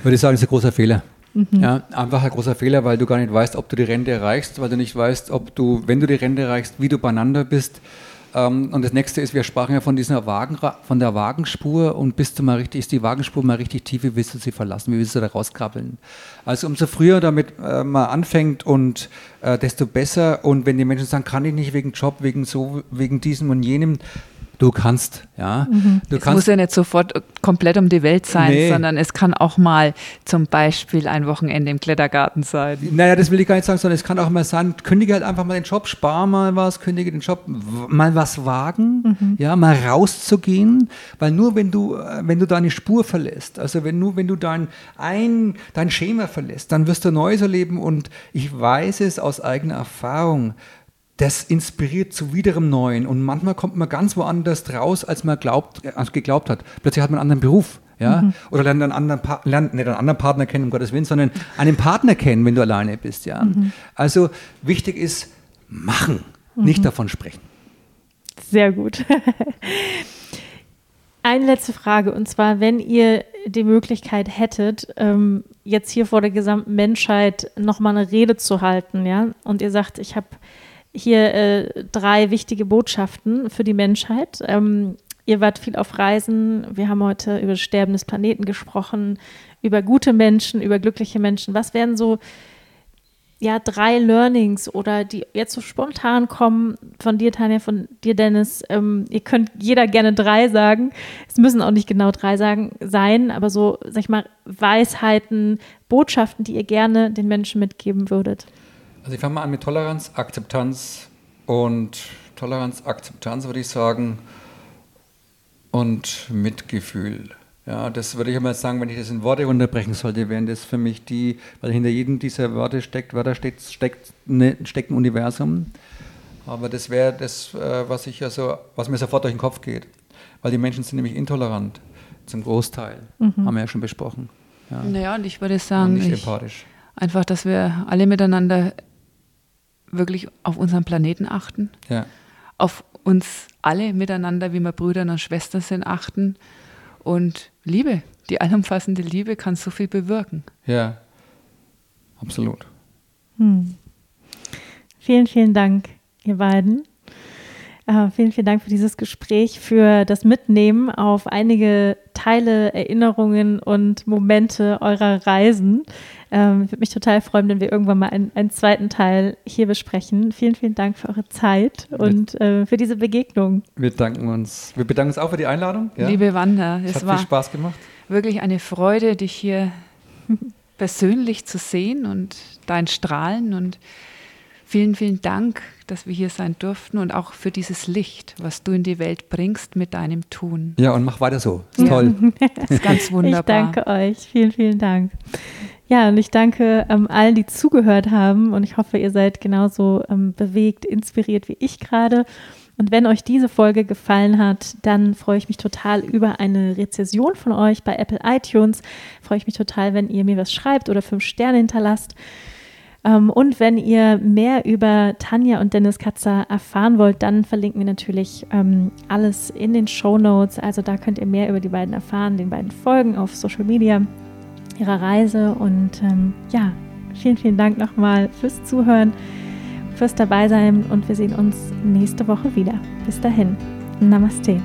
Würde ich sagen, das ist ein großer Fehler. Mhm. Ja, einfach ein großer Fehler, weil du gar nicht weißt, ob du die Rente erreichst, weil du nicht weißt, ob du, wenn du die Rente erreichst, wie du beieinander bist und das nächste ist, wir sprachen ja von dieser Wagen, von der Wagenspur und bist du mal richtig, ist die Wagenspur mal richtig tief, wie willst du sie verlassen, wie willst du da rauskrabbeln? Also umso früher damit äh, mal anfängt und äh, desto besser. Und wenn die Menschen sagen, kann ich nicht wegen Job, wegen so, wegen diesem und jenem, du kannst. Ja? Mhm. Du es kannst, muss ja nicht sofort komplett um die Welt sein, nee. sondern es kann auch mal zum Beispiel ein Wochenende im Klettergarten sein. Naja, das will ich gar nicht sagen, sondern es kann auch mal sein, kündige halt einfach mal den Job, spar mal was, kündige den Job, mal was wagen, mhm. ja, mal rauszugehen, weil nur wenn du, äh, wenn du deine Spur verlässt, also wenn nur wenn du dein, ein, dein Schema verlässt, dann wirst du Neues erleben und ich weiß es aus eigener Erfahrung, das inspiriert zu wiederem Neuen. Und manchmal kommt man ganz woanders raus, als man glaubt, als geglaubt hat. Plötzlich hat man einen anderen Beruf. Ja? Mhm. Oder lernt einen, anderen lernt nicht einen anderen Partner kennen, um Gottes Willen, sondern einen Partner kennen, wenn du alleine bist. Ja? Mhm. Also wichtig ist, machen, mhm. nicht davon sprechen. Sehr gut. Eine letzte Frage, und zwar, wenn ihr die Möglichkeit hättet, ähm, jetzt hier vor der gesamten Menschheit nochmal eine Rede zu halten, ja, und ihr sagt, ich habe hier äh, drei wichtige Botschaften für die Menschheit. Ähm, ihr wart viel auf Reisen. Wir haben heute über Sterben des Planeten gesprochen, über gute Menschen, über glückliche Menschen. Was wären so ja, drei Learnings oder die jetzt so spontan kommen von dir, Tanja, von dir, Dennis. Ähm, ihr könnt jeder gerne drei sagen. Es müssen auch nicht genau drei sagen, sein, aber so, sag ich mal, Weisheiten, Botschaften, die ihr gerne den Menschen mitgeben würdet. Also ich fange mal an mit Toleranz, Akzeptanz und Toleranz, Akzeptanz würde ich sagen und Mitgefühl. Ja, das würde ich einmal sagen, wenn ich das in Worte unterbrechen sollte, wären das für mich die, weil hinter jedem dieser Wörter steckt, Wörter steckt, steckt, ne, steckt ein Universum. Aber das wäre das, äh, was ich also, was mir sofort durch den Kopf geht. Weil die Menschen sind nämlich intolerant, zum Großteil. Mhm. Haben wir ja schon besprochen. Ja. Naja, und ich würde sagen, und nicht empathisch. einfach, dass wir alle miteinander wirklich auf unseren Planeten achten, ja. auf uns alle miteinander, wie wir Brüder und Schwestern sind, achten. Und Liebe, die allumfassende Liebe kann so viel bewirken. Ja, absolut. Hm. Vielen, vielen Dank, ihr beiden. Uh, vielen, vielen Dank für dieses Gespräch, für das Mitnehmen auf einige Teile, Erinnerungen und Momente eurer Reisen. Ähm, würde mich total freuen, wenn wir irgendwann mal einen, einen, zweiten Teil hier besprechen. Vielen, vielen Dank für eure Zeit und äh, für diese Begegnung. Wir danken uns. Wir bedanken uns auch für die Einladung. Ja. Liebe Wanda, es, es hat viel Spaß gemacht. Wirklich eine Freude, dich hier persönlich zu sehen und dein Strahlen und Vielen, vielen Dank, dass wir hier sein durften und auch für dieses Licht, was du in die Welt bringst mit deinem Tun. Ja, und mach weiter so. Ist ja. toll. Das ist ganz wunderbar. Ich danke euch. Vielen, vielen Dank. Ja, und ich danke ähm, allen, die zugehört haben. Und ich hoffe, ihr seid genauso ähm, bewegt, inspiriert wie ich gerade. Und wenn euch diese Folge gefallen hat, dann freue ich mich total über eine Rezession von euch bei Apple iTunes. Freue ich mich total, wenn ihr mir was schreibt oder fünf Sterne hinterlasst. Ähm, und wenn ihr mehr über Tanja und Dennis Katzer erfahren wollt, dann verlinken wir natürlich ähm, alles in den Show Notes. Also da könnt ihr mehr über die beiden erfahren, den beiden Folgen auf Social Media ihrer Reise. Und ähm, ja, vielen, vielen Dank nochmal fürs Zuhören, fürs Dabeisein und wir sehen uns nächste Woche wieder. Bis dahin, Namaste.